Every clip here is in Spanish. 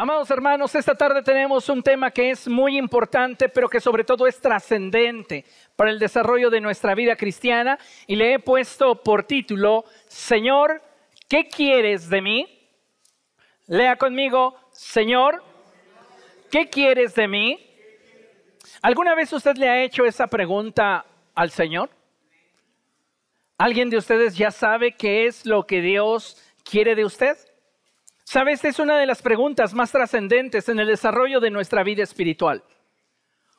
Amados hermanos, esta tarde tenemos un tema que es muy importante, pero que sobre todo es trascendente para el desarrollo de nuestra vida cristiana. Y le he puesto por título, Señor, ¿qué quieres de mí? Lea conmigo, Señor, ¿qué quieres de mí? ¿Alguna vez usted le ha hecho esa pregunta al Señor? ¿Alguien de ustedes ya sabe qué es lo que Dios quiere de usted? Sabe, esta es una de las preguntas más trascendentes en el desarrollo de nuestra vida espiritual.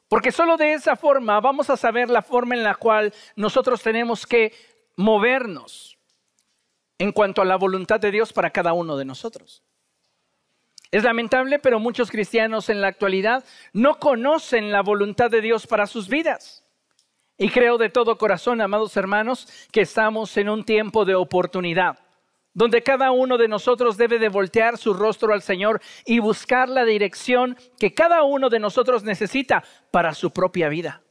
Porque solo de esa forma vamos a saber la forma en la cual nosotros tenemos que movernos en cuanto a la voluntad de Dios para cada uno de nosotros. Es lamentable, pero muchos cristianos en la actualidad no conocen la voluntad de Dios para sus vidas. Y creo de todo corazón, amados hermanos, que estamos en un tiempo de oportunidad donde cada uno de nosotros debe de voltear su rostro al Señor y buscar la dirección que cada uno de nosotros necesita para su propia vida.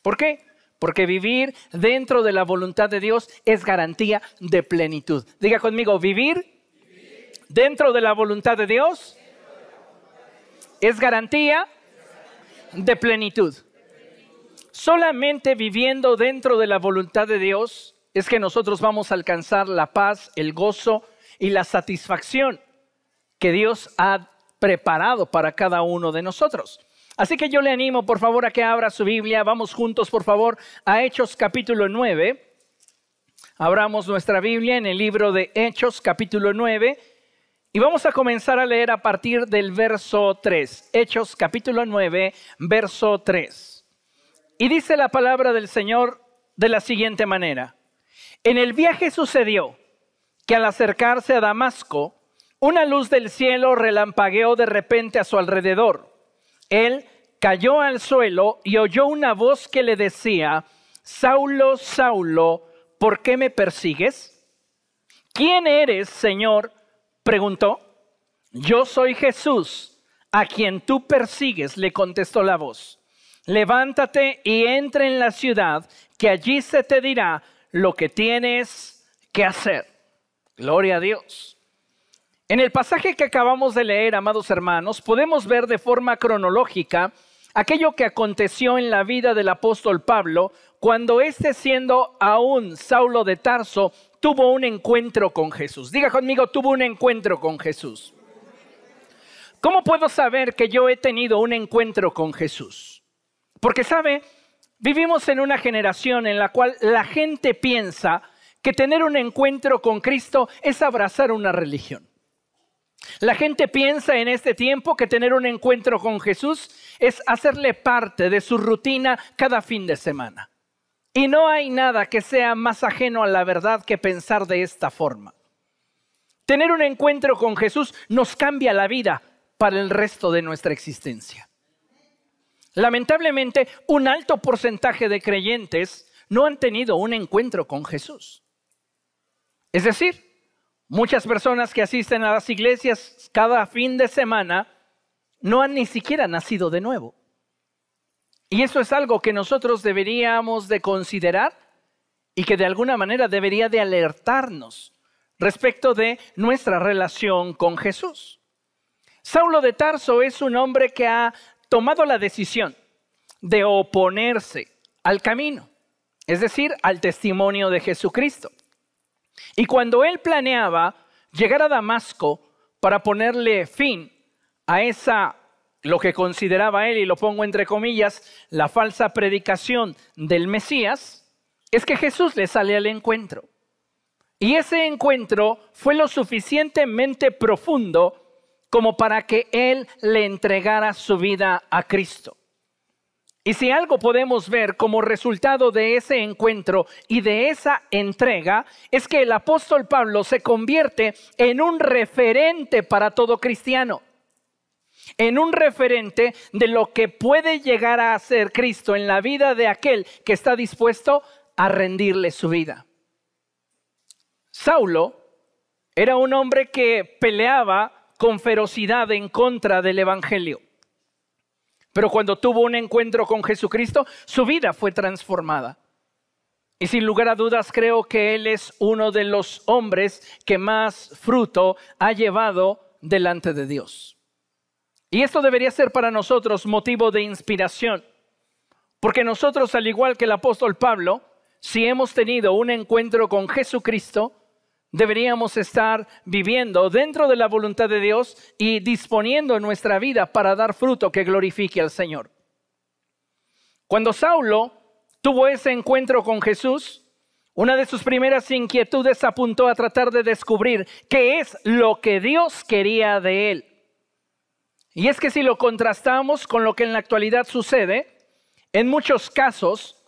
¿Por qué? Porque vivir dentro de la voluntad de Dios es garantía de plenitud. Diga conmigo, vivir dentro de la voluntad de Dios es garantía de plenitud. Solamente viviendo dentro de la voluntad de Dios es que nosotros vamos a alcanzar la paz, el gozo y la satisfacción que Dios ha preparado para cada uno de nosotros. Así que yo le animo, por favor, a que abra su Biblia. Vamos juntos, por favor, a Hechos capítulo 9. Abramos nuestra Biblia en el libro de Hechos capítulo 9 y vamos a comenzar a leer a partir del verso 3. Hechos capítulo 9, verso 3. Y dice la palabra del Señor de la siguiente manera. En el viaje sucedió que al acercarse a Damasco, una luz del cielo relampagueó de repente a su alrededor. Él cayó al suelo y oyó una voz que le decía, Saulo, Saulo, ¿por qué me persigues? ¿Quién eres, Señor? preguntó. Yo soy Jesús, a quien tú persigues, le contestó la voz. Levántate y entra en la ciudad, que allí se te dirá lo que tienes que hacer. Gloria a Dios. En el pasaje que acabamos de leer, amados hermanos, podemos ver de forma cronológica aquello que aconteció en la vida del apóstol Pablo cuando éste siendo aún Saulo de Tarso tuvo un encuentro con Jesús. Diga conmigo, tuvo un encuentro con Jesús. ¿Cómo puedo saber que yo he tenido un encuentro con Jesús? Porque sabe, Vivimos en una generación en la cual la gente piensa que tener un encuentro con Cristo es abrazar una religión. La gente piensa en este tiempo que tener un encuentro con Jesús es hacerle parte de su rutina cada fin de semana. Y no hay nada que sea más ajeno a la verdad que pensar de esta forma. Tener un encuentro con Jesús nos cambia la vida para el resto de nuestra existencia. Lamentablemente, un alto porcentaje de creyentes no han tenido un encuentro con Jesús. Es decir, muchas personas que asisten a las iglesias cada fin de semana no han ni siquiera nacido de nuevo. Y eso es algo que nosotros deberíamos de considerar y que de alguna manera debería de alertarnos respecto de nuestra relación con Jesús. Saulo de Tarso es un hombre que ha tomado la decisión de oponerse al camino, es decir, al testimonio de Jesucristo. Y cuando él planeaba llegar a Damasco para ponerle fin a esa, lo que consideraba él, y lo pongo entre comillas, la falsa predicación del Mesías, es que Jesús le sale al encuentro. Y ese encuentro fue lo suficientemente profundo como para que Él le entregara su vida a Cristo. Y si algo podemos ver como resultado de ese encuentro y de esa entrega, es que el apóstol Pablo se convierte en un referente para todo cristiano, en un referente de lo que puede llegar a hacer Cristo en la vida de aquel que está dispuesto a rendirle su vida. Saulo era un hombre que peleaba con ferocidad en contra del Evangelio. Pero cuando tuvo un encuentro con Jesucristo, su vida fue transformada. Y sin lugar a dudas creo que Él es uno de los hombres que más fruto ha llevado delante de Dios. Y esto debería ser para nosotros motivo de inspiración, porque nosotros, al igual que el apóstol Pablo, si hemos tenido un encuentro con Jesucristo, deberíamos estar viviendo dentro de la voluntad de Dios y disponiendo nuestra vida para dar fruto que glorifique al Señor. Cuando Saulo tuvo ese encuentro con Jesús, una de sus primeras inquietudes apuntó a tratar de descubrir qué es lo que Dios quería de él. Y es que si lo contrastamos con lo que en la actualidad sucede, en muchos casos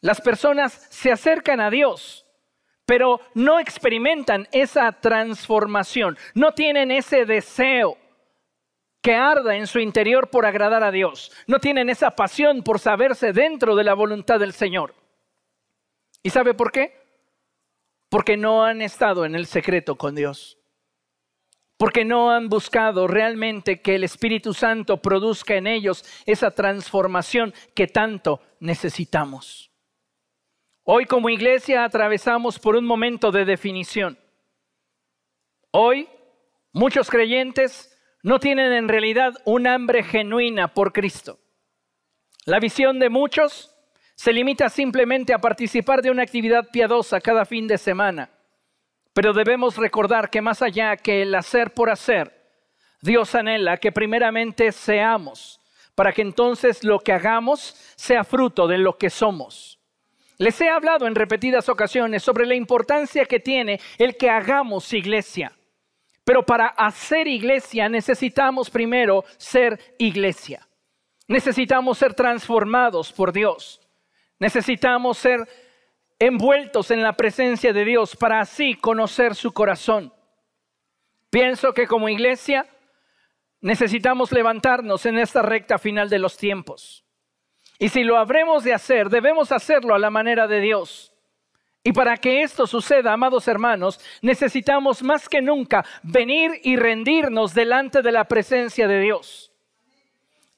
las personas se acercan a Dios pero no experimentan esa transformación, no tienen ese deseo que arda en su interior por agradar a Dios, no tienen esa pasión por saberse dentro de la voluntad del Señor. ¿Y sabe por qué? Porque no han estado en el secreto con Dios. Porque no han buscado realmente que el Espíritu Santo produzca en ellos esa transformación que tanto necesitamos. Hoy como iglesia atravesamos por un momento de definición. Hoy muchos creyentes no tienen en realidad un hambre genuina por Cristo. La visión de muchos se limita simplemente a participar de una actividad piadosa cada fin de semana. Pero debemos recordar que más allá que el hacer por hacer, Dios anhela que primeramente seamos, para que entonces lo que hagamos sea fruto de lo que somos. Les he hablado en repetidas ocasiones sobre la importancia que tiene el que hagamos iglesia. Pero para hacer iglesia necesitamos primero ser iglesia. Necesitamos ser transformados por Dios. Necesitamos ser envueltos en la presencia de Dios para así conocer su corazón. Pienso que como iglesia necesitamos levantarnos en esta recta final de los tiempos. Y si lo habremos de hacer, debemos hacerlo a la manera de Dios. Y para que esto suceda, amados hermanos, necesitamos más que nunca venir y rendirnos delante de la presencia de Dios.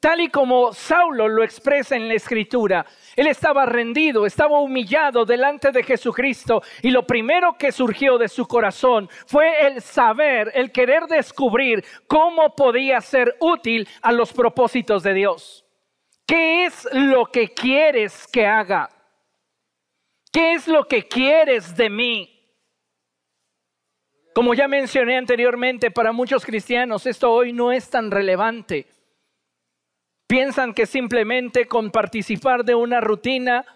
Tal y como Saulo lo expresa en la escritura, él estaba rendido, estaba humillado delante de Jesucristo y lo primero que surgió de su corazón fue el saber, el querer descubrir cómo podía ser útil a los propósitos de Dios. ¿Qué es lo que quieres que haga? ¿Qué es lo que quieres de mí? Como ya mencioné anteriormente, para muchos cristianos esto hoy no es tan relevante. Piensan que simplemente con participar de una rutina,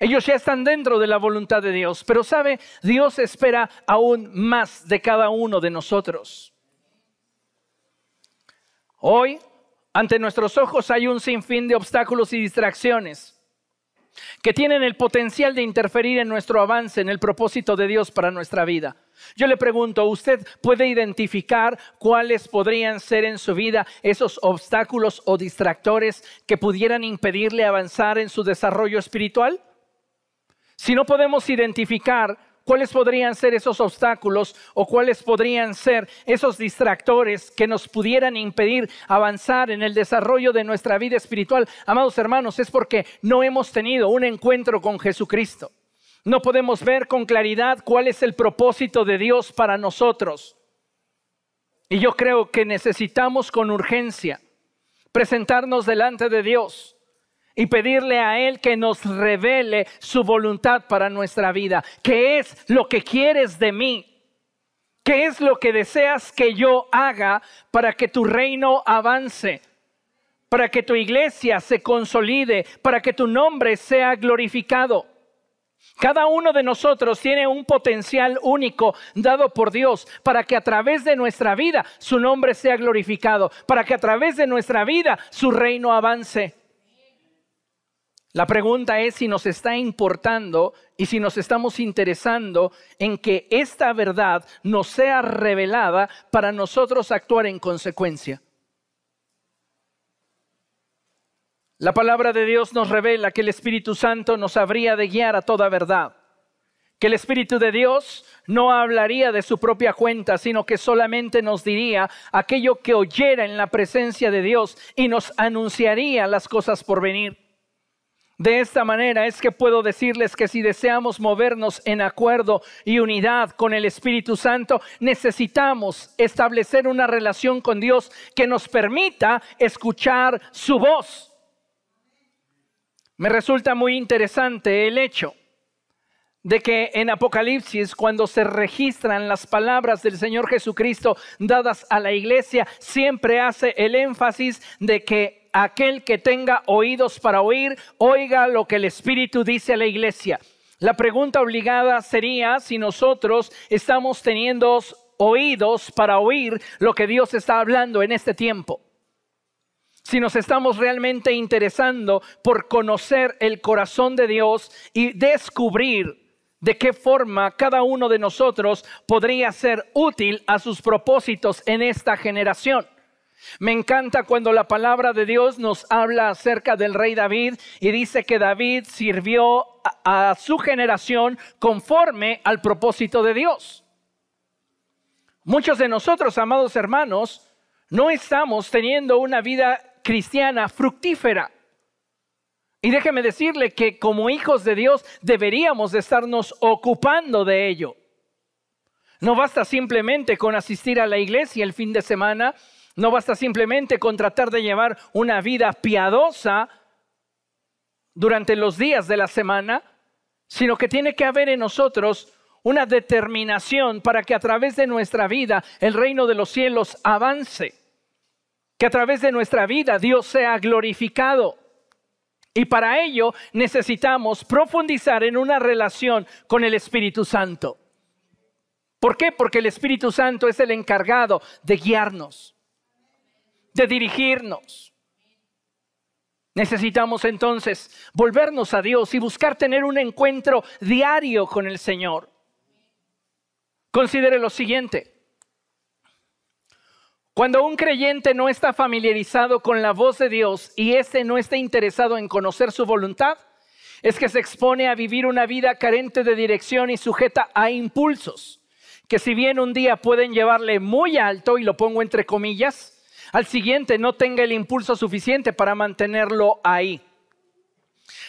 ellos ya están dentro de la voluntad de Dios. Pero sabe, Dios espera aún más de cada uno de nosotros. Hoy ante nuestros ojos hay un sinfín de obstáculos y distracciones que tienen el potencial de interferir en nuestro avance, en el propósito de Dios para nuestra vida. Yo le pregunto, ¿usted puede identificar cuáles podrían ser en su vida esos obstáculos o distractores que pudieran impedirle avanzar en su desarrollo espiritual? Si no podemos identificar ¿Cuáles podrían ser esos obstáculos o cuáles podrían ser esos distractores que nos pudieran impedir avanzar en el desarrollo de nuestra vida espiritual? Amados hermanos, es porque no hemos tenido un encuentro con Jesucristo. No podemos ver con claridad cuál es el propósito de Dios para nosotros. Y yo creo que necesitamos con urgencia presentarnos delante de Dios y pedirle a Él que nos revele su voluntad para nuestra vida. ¿Qué es lo que quieres de mí? ¿Qué es lo que deseas que yo haga para que tu reino avance? Para que tu iglesia se consolide, para que tu nombre sea glorificado. Cada uno de nosotros tiene un potencial único dado por Dios para que a través de nuestra vida su nombre sea glorificado, para que a través de nuestra vida su reino avance. La pregunta es si nos está importando y si nos estamos interesando en que esta verdad nos sea revelada para nosotros actuar en consecuencia. La palabra de Dios nos revela que el Espíritu Santo nos habría de guiar a toda verdad, que el Espíritu de Dios no hablaría de su propia cuenta, sino que solamente nos diría aquello que oyera en la presencia de Dios y nos anunciaría las cosas por venir. De esta manera es que puedo decirles que si deseamos movernos en acuerdo y unidad con el Espíritu Santo, necesitamos establecer una relación con Dios que nos permita escuchar su voz. Me resulta muy interesante el hecho de que en Apocalipsis, cuando se registran las palabras del Señor Jesucristo dadas a la iglesia, siempre hace el énfasis de que aquel que tenga oídos para oír, oiga lo que el Espíritu dice a la iglesia. La pregunta obligada sería si nosotros estamos teniendo oídos para oír lo que Dios está hablando en este tiempo. Si nos estamos realmente interesando por conocer el corazón de Dios y descubrir de qué forma cada uno de nosotros podría ser útil a sus propósitos en esta generación. Me encanta cuando la palabra de Dios nos habla acerca del rey David y dice que David sirvió a, su generación conforme al propósito de Dios. Muchos de nosotros, amados hermanos, no estamos teniendo una vida cristiana fructífera. Y déjeme decirle que como hijos de Dios deberíamos de estarnos ocupando de ello. No basta simplemente con asistir a la iglesia el fin de semana no basta simplemente con tratar de llevar una vida piadosa durante los días de la semana, sino que tiene que haber en nosotros una determinación para que a través de nuestra vida el reino de los cielos avance, que a través de nuestra vida Dios sea glorificado. Y para ello necesitamos profundizar en una relación con el Espíritu Santo. ¿Por qué? Porque el Espíritu Santo es el encargado de guiarnos de dirigirnos. Necesitamos entonces volvernos a Dios y buscar tener un encuentro diario con el Señor. Considere lo siguiente. Cuando un creyente no está familiarizado con la voz de Dios y éste no está interesado en conocer su voluntad, es que se expone a vivir una vida carente de dirección y sujeta a impulsos, que si bien un día pueden llevarle muy alto, y lo pongo entre comillas, al siguiente no tenga el impulso suficiente para mantenerlo ahí.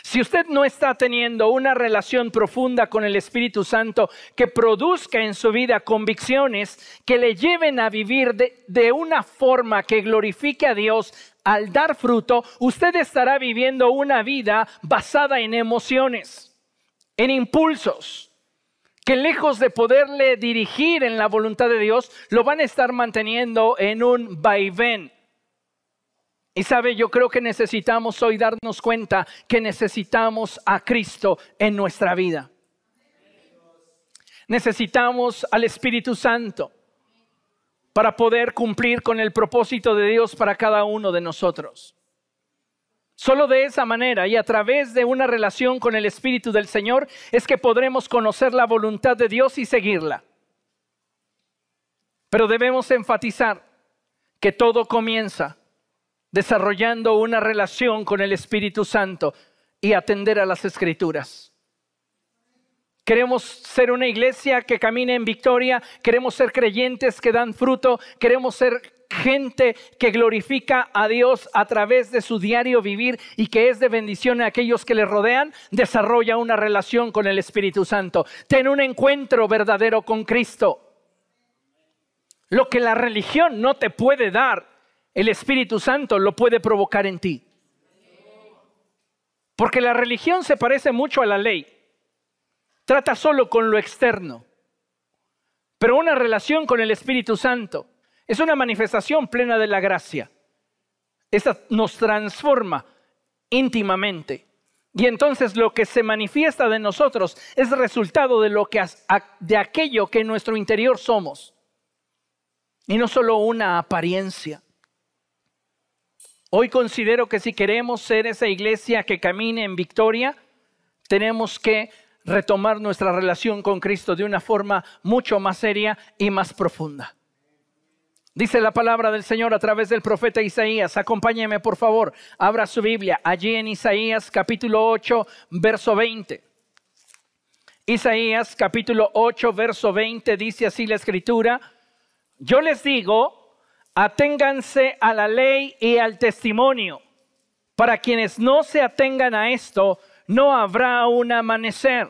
Si usted no está teniendo una relación profunda con el Espíritu Santo que produzca en su vida convicciones que le lleven a vivir de, una forma que glorifique a Dios al dar fruto, usted estará viviendo una vida basada en emociones, en impulsos, que lejos de poderle dirigir en la voluntad de Dios, lo van a estar manteniendo en un vaivén. Y sabe, yo creo que necesitamos hoy darnos cuenta que necesitamos a Cristo en nuestra vida. Necesitamos al Espíritu Santo para poder cumplir con el propósito de Dios para cada uno de nosotros. Solo de esa manera y a través de una relación con el Espíritu del Señor es que podremos conocer la voluntad de Dios y seguirla. Pero debemos enfatizar que todo comienza desarrollando una relación con el Espíritu Santo y atender a las escrituras. Queremos ser una iglesia que camine en victoria, queremos ser creyentes que dan fruto, queremos ser gente que glorifica a Dios a través de su diario vivir y que es de bendición a aquellos que le rodean, desarrolla una relación con el Espíritu Santo. Ten un encuentro verdadero con Cristo. Lo que la religión no te puede dar, el Espíritu Santo lo puede provocar en ti. Porque la religión se parece mucho a la ley. Trata solo con lo externo. Pero una relación con el Espíritu Santo es una manifestación plena de la gracia. Esta nos transforma íntimamente. Y entonces lo que se manifiesta de nosotros es resultado de lo que de aquello que en nuestro interior somos. Y no solo una apariencia. Hoy considero que si queremos ser esa iglesia que camine en victoria, tenemos que retomar nuestra relación con Cristo de una forma mucho más seria y más profunda. Dice la palabra del Señor a través del profeta Isaías. Acompáñeme, por favor. Abra su Biblia allí en Isaías capítulo 8, verso 20. Isaías capítulo 8, verso 20 dice así la escritura. Yo les digo, aténganse a la ley y al testimonio. Para quienes no se atengan a esto, no habrá un amanecer.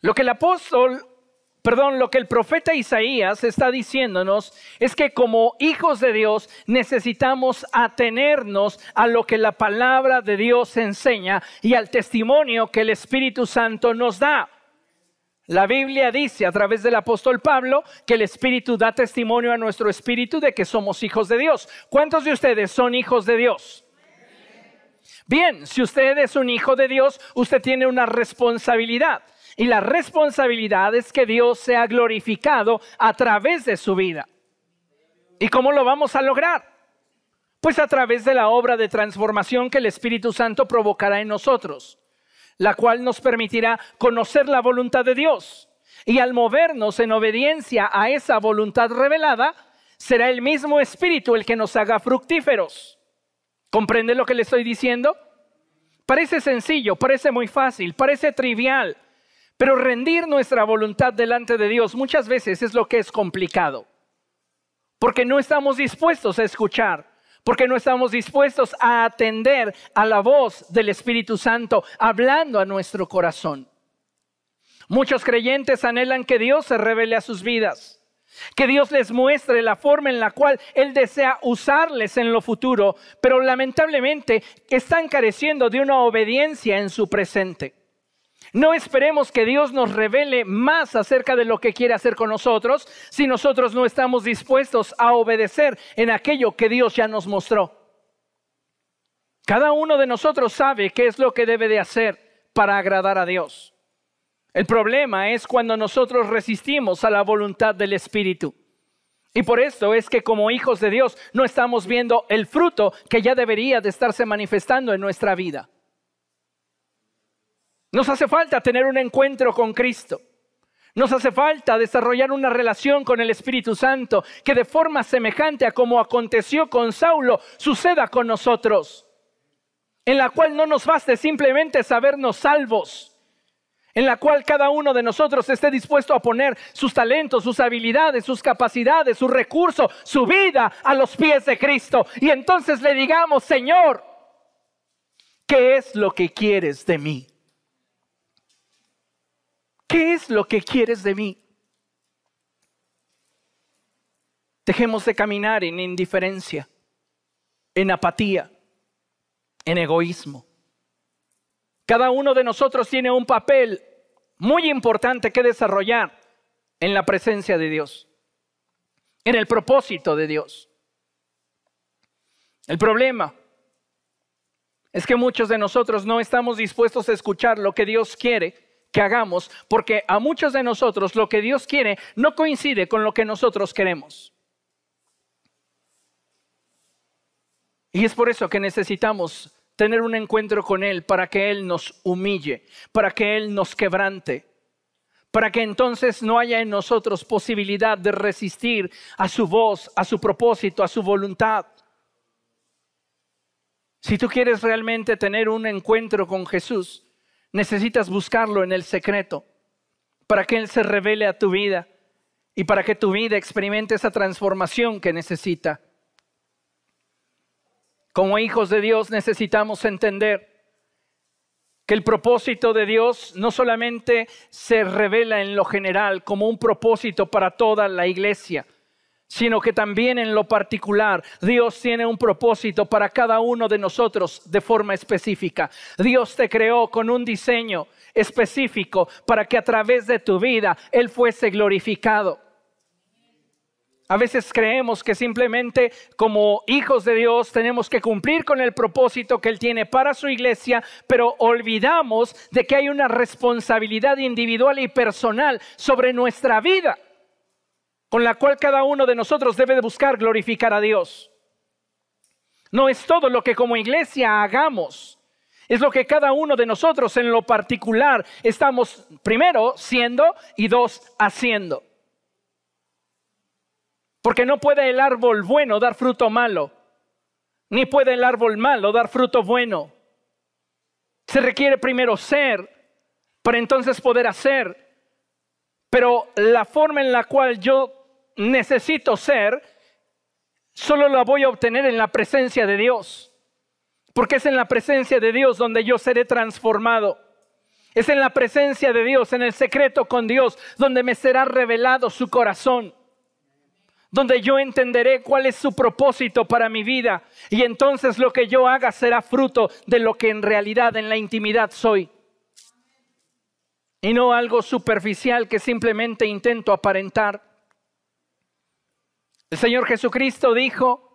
Lo que el apóstol, perdón, lo que el profeta Isaías está diciéndonos es que como hijos de Dios necesitamos atenernos a lo que la palabra de Dios enseña y al testimonio que el Espíritu Santo nos da. La Biblia dice a través del apóstol Pablo que el Espíritu da testimonio a nuestro espíritu de que somos hijos de Dios. ¿Cuántos de ustedes son hijos de Dios? Bien, si usted es un hijo de Dios, usted tiene una responsabilidad. Y la responsabilidad es que Dios sea glorificado a través de su vida. ¿Y cómo lo vamos a lograr? Pues a través de la obra de transformación que el Espíritu Santo provocará en nosotros la cual nos permitirá conocer la voluntad de Dios. Y al movernos en obediencia a esa voluntad revelada, será el mismo Espíritu el que nos haga fructíferos. ¿Comprende lo que le estoy diciendo? Parece sencillo, parece muy fácil, parece trivial, pero rendir nuestra voluntad delante de Dios muchas veces es lo que es complicado, porque no estamos dispuestos a escuchar, porque no estamos dispuestos a atender a la voz del Espíritu Santo hablando a nuestro corazón. Muchos creyentes anhelan que Dios se revele a sus vidas, que Dios les muestre la forma en la cual Él desea usarles en lo futuro, pero lamentablemente están careciendo de una obediencia en su presente. No esperemos que Dios nos revele más acerca de lo que quiere hacer con nosotros si nosotros no estamos dispuestos a obedecer en aquello que Dios ya nos mostró. Cada uno de nosotros sabe qué es lo que debe de hacer para agradar a Dios. El problema es cuando nosotros resistimos a la voluntad del Espíritu. Y por esto es que como hijos de Dios no estamos viendo el fruto que ya debería de estarse manifestando en nuestra vida. Nos hace falta tener un encuentro con Cristo. Nos hace falta desarrollar una relación con el Espíritu Santo que de forma semejante a como aconteció con Saulo suceda con nosotros, en la cual no nos baste simplemente sabernos salvos, en la cual cada uno de nosotros esté dispuesto a poner sus talentos, sus habilidades, sus capacidades, sus recursos, su vida a los pies de Cristo. Y entonces le digamos, Señor, ¿qué es lo que quieres de mí? ¿Qué es lo que quieres de mí? Dejemos de caminar en indiferencia, en apatía, en egoísmo. Cada uno de nosotros tiene un papel muy importante que desarrollar en la presencia de Dios, en el propósito de Dios. El problema es que muchos de nosotros no estamos dispuestos a escuchar lo que Dios quiere que hagamos, porque a muchos de nosotros lo que Dios quiere no coincide con lo que nosotros queremos. Y es por eso que necesitamos tener un encuentro con Él para que Él nos humille, para que Él nos quebrante, para que entonces no haya en nosotros posibilidad de resistir a su voz, a su propósito, a su voluntad. Si tú quieres realmente tener un encuentro con Jesús, Necesitas buscarlo en el secreto para que Él se revele a tu vida y para que tu vida experimente esa transformación que necesita. Como hijos de Dios necesitamos entender que el propósito de Dios no solamente se revela en lo general como un propósito para toda la iglesia, sino que también en lo particular Dios tiene un propósito para cada uno de nosotros de forma específica. Dios te creó con un diseño específico para que a través de tu vida Él fuese glorificado. A veces creemos que simplemente como hijos de Dios tenemos que cumplir con el propósito que Él tiene para su iglesia, pero olvidamos de que hay una responsabilidad individual y personal sobre nuestra vida con la cual cada uno de nosotros debe de buscar glorificar a Dios. No es todo lo que como iglesia hagamos, es lo que cada uno de nosotros en lo particular estamos primero siendo y dos haciendo. Porque no puede el árbol bueno dar fruto malo, ni puede el árbol malo dar fruto bueno. Se requiere primero ser para entonces poder hacer. Pero la forma en la cual yo necesito ser, solo la voy a obtener en la presencia de Dios. Porque es en la presencia de Dios donde yo seré transformado. Es en la presencia de Dios, en el secreto con Dios, donde me será revelado su corazón. Donde yo entenderé cuál es su propósito para mi vida. Y entonces lo que yo haga será fruto de lo que en realidad en la intimidad soy. Y no algo superficial que simplemente intento aparentar. El Señor Jesucristo dijo,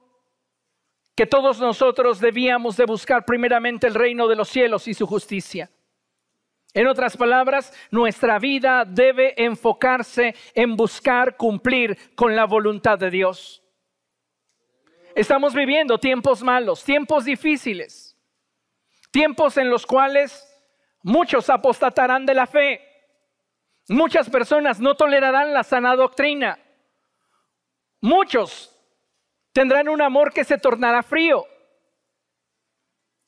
que todos nosotros debíamos de buscar primeramente el reino de los cielos y su justicia. En otras palabras, nuestra vida debe enfocarse en buscar cumplir con la voluntad de Dios. Estamos viviendo tiempos malos, tiempos difíciles, tiempos en los cuales muchos apostatarán de la fe, muchas personas no tolerarán la sana doctrina, muchos tendrán un amor que se tornará frío.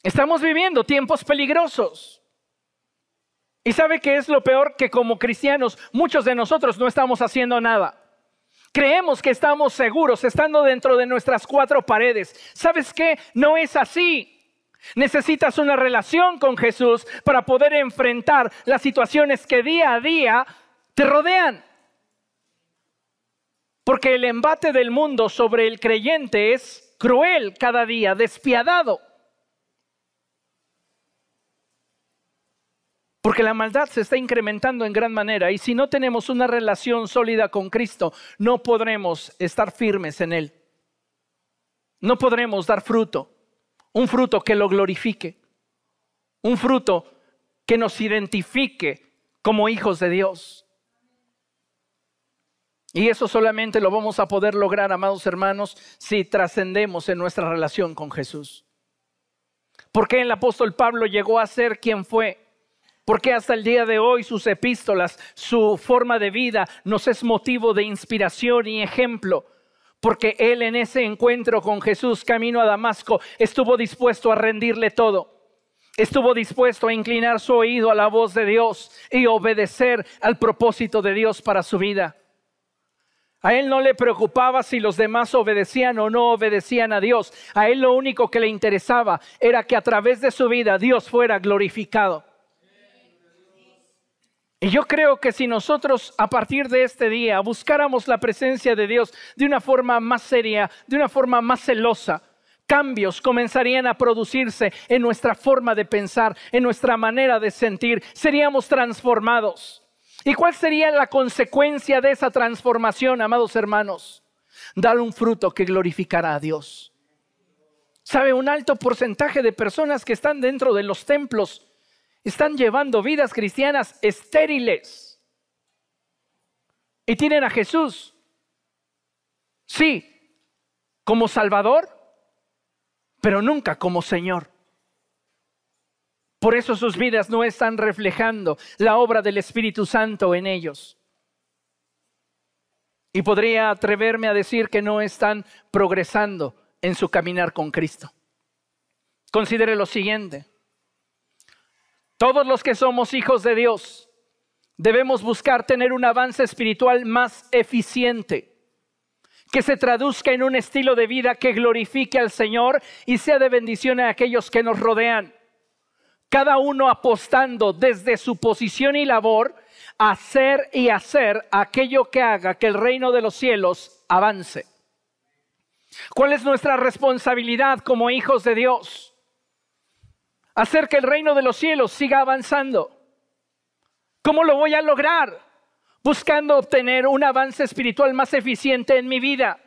Estamos viviendo tiempos peligrosos. ¿Y sabe qué es lo peor? Que como cristianos muchos de nosotros no estamos haciendo nada. Creemos que estamos seguros estando dentro de nuestras cuatro paredes. ¿Sabes qué? No es así. Necesitas una relación con Jesús para poder enfrentar las situaciones que día a día te rodean. Porque el embate del mundo sobre el creyente es cruel cada día, despiadado. Porque la maldad se está incrementando en gran manera y si no tenemos una relación sólida con Cristo, no podremos estar firmes en Él. No podremos dar fruto, un fruto que lo glorifique, un fruto que nos identifique como hijos de Dios. Y eso solamente lo vamos a poder lograr, amados hermanos, si trascendemos en nuestra relación con Jesús. ¿Por qué el apóstol Pablo llegó a ser quien fue? ¿Por qué hasta el día de hoy sus epístolas, su forma de vida nos es motivo de inspiración y ejemplo? Porque él en ese encuentro con Jesús camino a Damasco estuvo dispuesto a rendirle todo. Estuvo dispuesto a inclinar su oído a la voz de Dios y obedecer al propósito de Dios para su vida. A él no le preocupaba si los demás obedecían o no obedecían a Dios. A él lo único que le interesaba era que a través de su vida Dios fuera glorificado. Y yo creo que si nosotros a partir de este día buscáramos la presencia de Dios de una forma más seria, de una forma más celosa, cambios comenzarían a producirse en nuestra forma de pensar, en nuestra manera de sentir, seríamos transformados. ¿Y cuál sería la consecuencia de esa transformación, amados hermanos? Dar un fruto que glorificará a Dios. ¿Sabe? Un alto porcentaje de personas que están dentro de los templos están llevando vidas cristianas estériles. Y tienen a Jesús. Sí, como Salvador, pero nunca como Señor. Por eso sus vidas no están reflejando la obra del Espíritu Santo en ellos. Y podría atreverme a decir que no están progresando en su caminar con Cristo. Considere lo siguiente. Todos los que somos hijos de Dios debemos buscar tener un avance espiritual más eficiente, que se traduzca en un estilo de vida que glorifique al Señor y sea de bendición a aquellos que nos rodean cada uno apostando desde su posición y labor hacer y hacer aquello que haga que el reino de los cielos avance. ¿Cuál es nuestra responsabilidad como hijos de Dios? Hacer que el reino de los cielos siga avanzando. ¿Cómo lo voy a lograr? Buscando obtener un avance espiritual más eficiente en mi vida.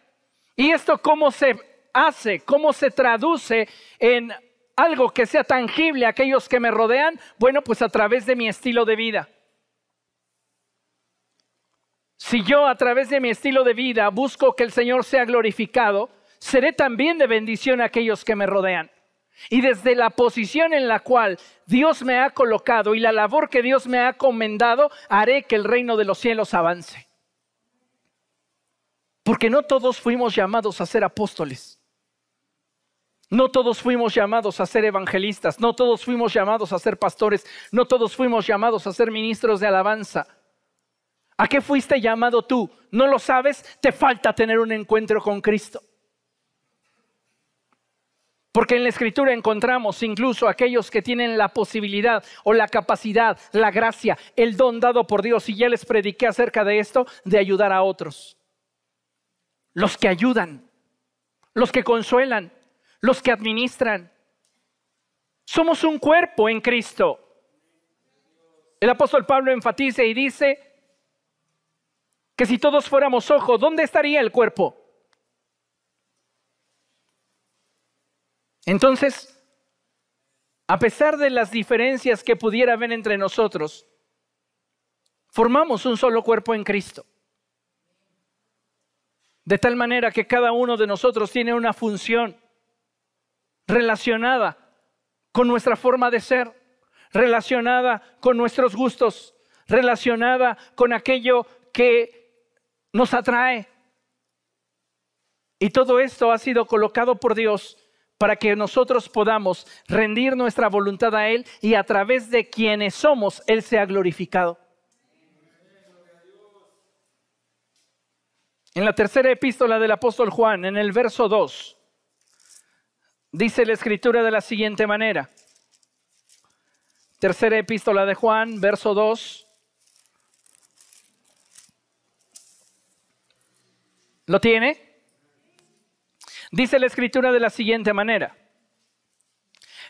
¿Y esto cómo se hace? ¿Cómo se traduce en algo que sea tangible a aquellos que me rodean? Bueno, pues a través de mi estilo de vida. Si yo a través de mi estilo de vida busco que el Señor sea glorificado, seré también de bendición a aquellos que me rodean. Y desde la posición en la cual Dios me ha colocado y la labor que Dios me ha comendado, haré que el reino de los cielos avance. Porque no todos fuimos llamados a ser apóstoles. No todos fuimos llamados a ser evangelistas, no todos fuimos llamados a ser pastores, no todos fuimos llamados a ser ministros de alabanza. ¿A qué fuiste llamado tú? ¿No lo sabes? Te falta tener un encuentro con Cristo. Porque en la escritura encontramos incluso aquellos que tienen la posibilidad o la capacidad, la gracia, el don dado por Dios, y ya les prediqué acerca de esto, de ayudar a otros. Los que ayudan, los que consuelan, los que administran. Somos un cuerpo en Cristo. El apóstol Pablo enfatiza y dice que si todos fuéramos ojos, ¿dónde estaría el cuerpo? Entonces, a pesar de las diferencias que pudiera haber entre nosotros, formamos un solo cuerpo en Cristo. De tal manera que cada uno de nosotros tiene una función relacionada con nuestra forma de ser, relacionada con nuestros gustos, relacionada con aquello que nos atrae. Y todo esto ha sido colocado por Dios para que nosotros podamos rendir nuestra voluntad a Él y a través de quienes somos, Él sea glorificado. En la tercera epístola del apóstol Juan, en el verso 2, dice la escritura de la siguiente manera. Tercera epístola de Juan, verso 2. ¿Lo tiene? Dice la escritura de la siguiente manera.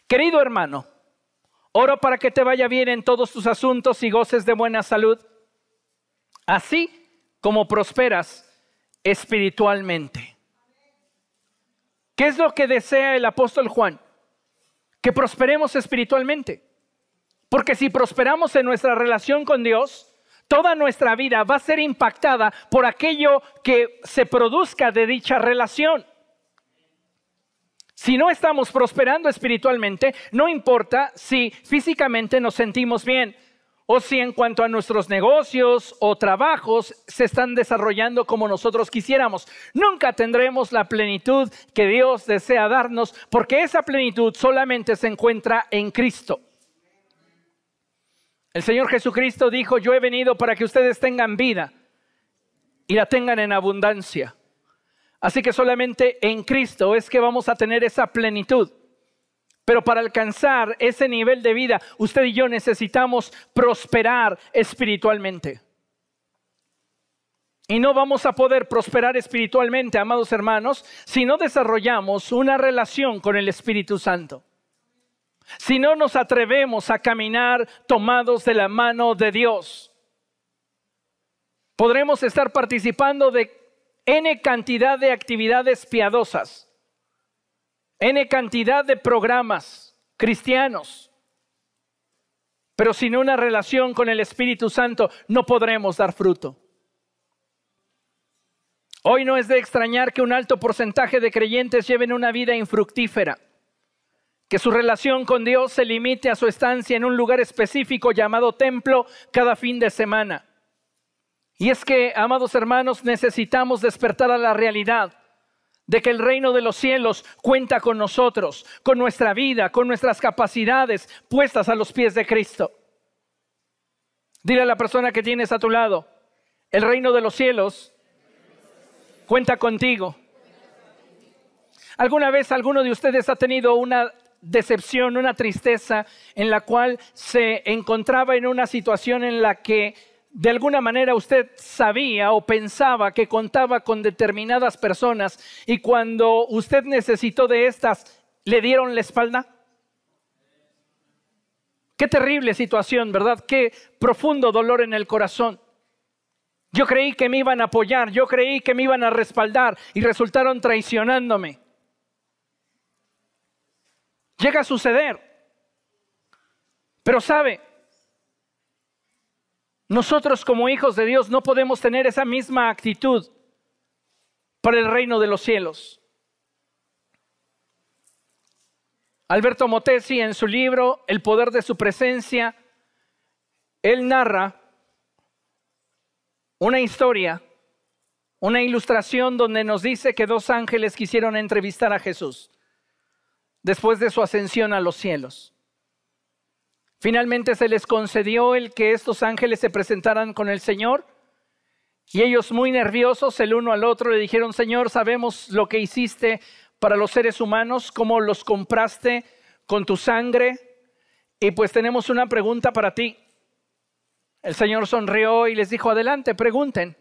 Querido hermano, oro para que te vaya bien en todos tus asuntos y goces de buena salud, así como prosperas espiritualmente. ¿Qué es lo que desea el apóstol Juan? Que prosperemos espiritualmente. Porque si prosperamos en nuestra relación con Dios, toda nuestra vida va a ser impactada por aquello que se produzca de dicha relación. Si no estamos prosperando espiritualmente, no importa si físicamente nos sentimos bien o si en cuanto a nuestros negocios o trabajos se están desarrollando como nosotros quisiéramos. Nunca tendremos la plenitud que Dios desea darnos porque esa plenitud solamente se encuentra en Cristo. El Señor Jesucristo dijo, yo he venido para que ustedes tengan vida y la tengan en abundancia. Así que solamente en Cristo es que vamos a tener esa plenitud. Pero para alcanzar ese nivel de vida, usted y yo necesitamos prosperar espiritualmente. Y no vamos a poder prosperar espiritualmente, amados hermanos, si no desarrollamos una relación con el Espíritu Santo. Si no nos atrevemos a caminar tomados de la mano de Dios. Podremos estar participando de N cantidad de actividades piadosas, N cantidad de programas cristianos, pero sin una relación con el Espíritu Santo no podremos dar fruto. Hoy no es de extrañar que un alto porcentaje de creyentes lleven una vida infructífera, que su relación con Dios se limite a su estancia en un lugar específico llamado templo cada fin de semana y es que, amados hermanos, necesitamos despertar a la realidad de que el reino de los cielos cuenta con nosotros, con nuestra vida, con nuestras capacidades puestas a los pies de Cristo. Dile a la persona que tienes a tu lado, el reino de los cielos cuenta contigo. ¿Alguna vez alguno de ustedes ha tenido una decepción, una tristeza en la cual se encontraba en una situación en la que de alguna manera usted sabía o pensaba que contaba con determinadas personas y cuando usted necesitó de estas, le dieron la espalda? Qué terrible situación, ¿verdad? Qué profundo dolor en el corazón. Yo creí que me iban a apoyar, yo creí que me iban a respaldar y resultaron traicionándome. Llega a suceder. Pero sabe, nosotros como hijos de Dios no podemos tener esa misma actitud para el reino de los cielos. Alberto Motesi en su libro El poder de su presencia, él narra una historia, una ilustración donde nos dice que dos ángeles quisieron entrevistar a Jesús después de su ascensión a los cielos. Finalmente se les concedió el que estos ángeles se presentaran con el Señor. Y ellos muy nerviosos el uno al otro le dijeron, Señor, sabemos lo que hiciste para los seres humanos, cómo los compraste con tu sangre. Y pues tenemos una pregunta para ti. El Señor sonrió y les dijo, adelante, pregunten.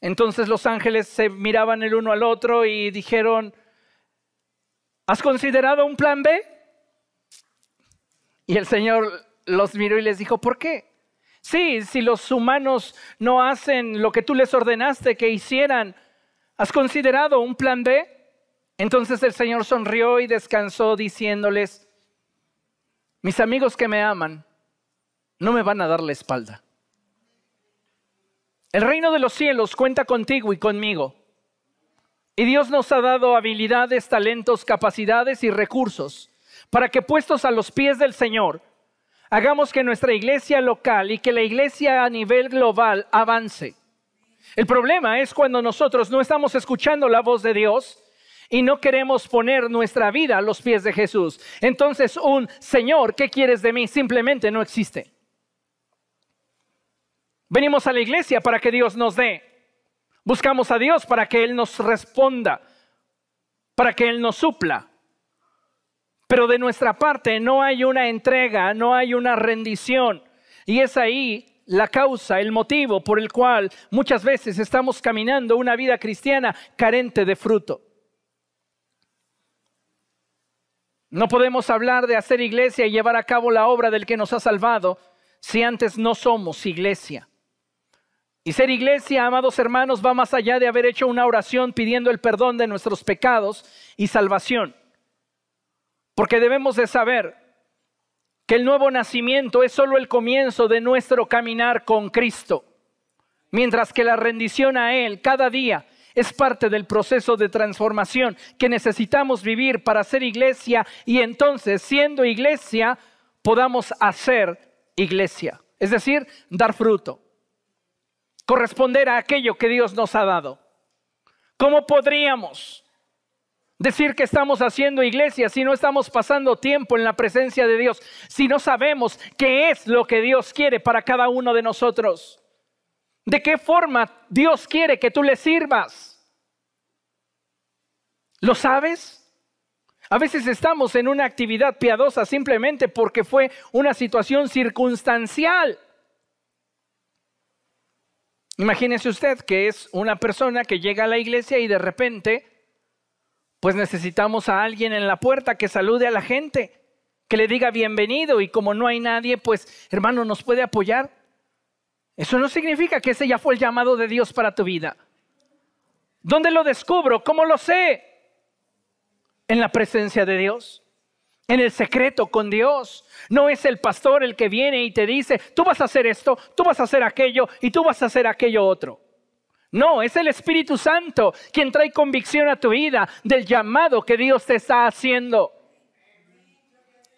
Entonces los ángeles se miraban el uno al otro y dijeron, ¿has considerado un plan B? Y el Señor los miró y les dijo, ¿por qué? Sí, si los humanos no hacen lo que tú les ordenaste que hicieran, ¿has considerado un plan B? Entonces el Señor sonrió y descansó diciéndoles, mis amigos que me aman, no me van a dar la espalda. El reino de los cielos cuenta contigo y conmigo. Y Dios nos ha dado habilidades, talentos, capacidades y recursos para que puestos a los pies del Señor, hagamos que nuestra iglesia local y que la iglesia a nivel global avance. El problema es cuando nosotros no estamos escuchando la voz de Dios y no queremos poner nuestra vida a los pies de Jesús. Entonces un Señor, ¿qué quieres de mí? Simplemente no existe. Venimos a la iglesia para que Dios nos dé. Buscamos a Dios para que Él nos responda, para que Él nos supla. Pero de nuestra parte no hay una entrega, no hay una rendición. Y es ahí la causa, el motivo por el cual muchas veces estamos caminando una vida cristiana carente de fruto. No podemos hablar de hacer iglesia y llevar a cabo la obra del que nos ha salvado si antes no somos iglesia. Y ser iglesia, amados hermanos, va más allá de haber hecho una oración pidiendo el perdón de nuestros pecados y salvación. Porque debemos de saber que el nuevo nacimiento es solo el comienzo de nuestro caminar con Cristo, mientras que la rendición a Él cada día es parte del proceso de transformación que necesitamos vivir para ser iglesia y entonces, siendo iglesia, podamos hacer iglesia, es decir, dar fruto corresponder a aquello que Dios nos ha dado. ¿Cómo podríamos decir que estamos haciendo iglesia si no estamos pasando tiempo en la presencia de Dios, si no sabemos qué es lo que Dios quiere para cada uno de nosotros? ¿De qué forma Dios quiere que tú le sirvas? ¿Lo sabes? A veces estamos en una actividad piadosa simplemente porque fue una situación circunstancial. Imagínese usted que es una persona que llega a la iglesia y de repente, pues necesitamos a alguien en la puerta que salude a la gente, que le diga bienvenido y como no hay nadie, pues hermano, nos puede apoyar. Eso no significa que ese ya fue el llamado de Dios para tu vida. ¿Dónde lo descubro? ¿Cómo lo sé? En la presencia de Dios en el secreto con Dios. No es el pastor el que viene y te dice, tú vas a hacer esto, tú vas a hacer aquello y tú vas a hacer aquello otro. No, es el Espíritu Santo quien trae convicción a tu vida del llamado que Dios te está haciendo.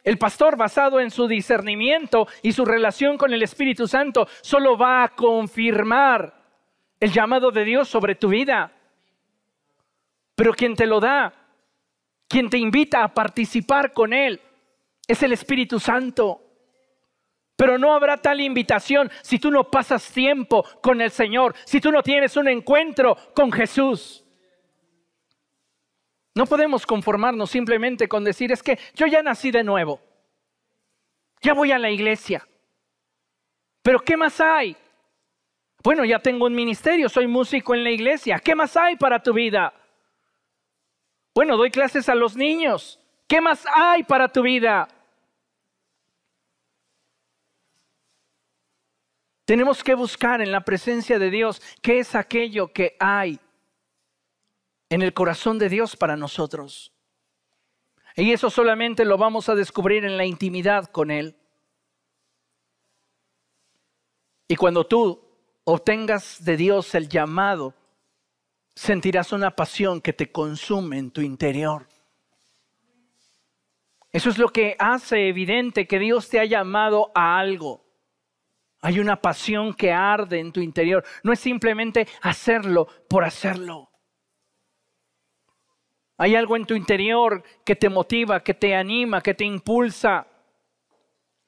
El pastor basado en su discernimiento y su relación con el Espíritu Santo solo va a confirmar el llamado de Dios sobre tu vida. Pero quien te lo da quien te invita a participar con Él es el Espíritu Santo. Pero no habrá tal invitación si tú no pasas tiempo con el Señor, si tú no tienes un encuentro con Jesús. No podemos conformarnos simplemente con decir, es que yo ya nací de nuevo, ya voy a la iglesia. Pero ¿qué más hay? Bueno, ya tengo un ministerio, soy músico en la iglesia. ¿Qué más hay para tu vida? Bueno, doy clases a los niños. ¿Qué más hay para tu vida? Tenemos que buscar en la presencia de Dios qué es aquello que hay en el corazón de Dios para nosotros. Y eso solamente lo vamos a descubrir en la intimidad con Él. Y cuando tú obtengas de Dios el llamado sentirás una pasión que te consume en tu interior. Eso es lo que hace evidente que Dios te ha llamado a algo. Hay una pasión que arde en tu interior. No es simplemente hacerlo por hacerlo. Hay algo en tu interior que te motiva, que te anima, que te impulsa.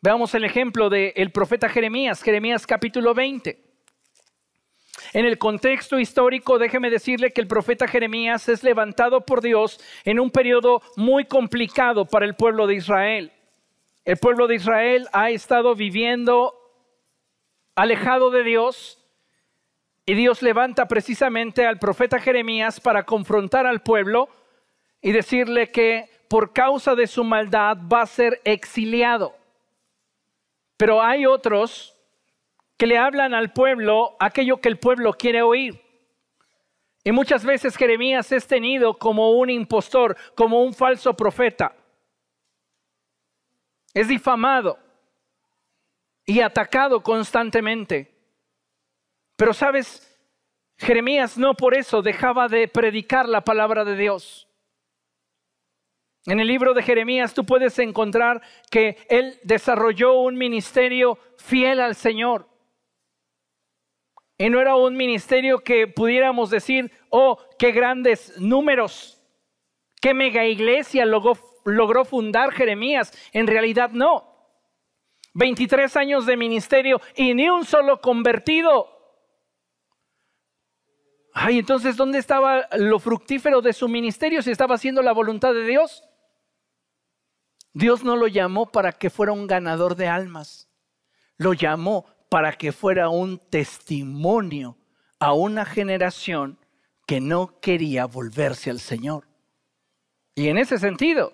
Veamos el ejemplo del profeta Jeremías, Jeremías capítulo 20. En el contexto histórico, déjeme decirle que el profeta Jeremías es levantado por Dios en un periodo muy complicado para el pueblo de Israel. El pueblo de Israel ha estado viviendo alejado de Dios y Dios levanta precisamente al profeta Jeremías para confrontar al pueblo y decirle que por causa de su maldad va a ser exiliado. Pero hay otros que le hablan al pueblo aquello que el pueblo quiere oír. Y muchas veces Jeremías es tenido como un impostor, como un falso profeta. Es difamado y atacado constantemente. Pero sabes, Jeremías no por eso dejaba de predicar la palabra de Dios. En el libro de Jeremías tú puedes encontrar que él desarrolló un ministerio fiel al Señor. Y no era un ministerio que pudiéramos decir, oh, qué grandes números, qué mega iglesia logró, logró fundar Jeremías. En realidad no. 23 años de ministerio y ni un solo convertido. Ay, entonces, ¿dónde estaba lo fructífero de su ministerio si estaba haciendo la voluntad de Dios? Dios no lo llamó para que fuera un ganador de almas, lo llamó para que fuera un testimonio a una generación que no quería volverse al Señor. Y en ese sentido,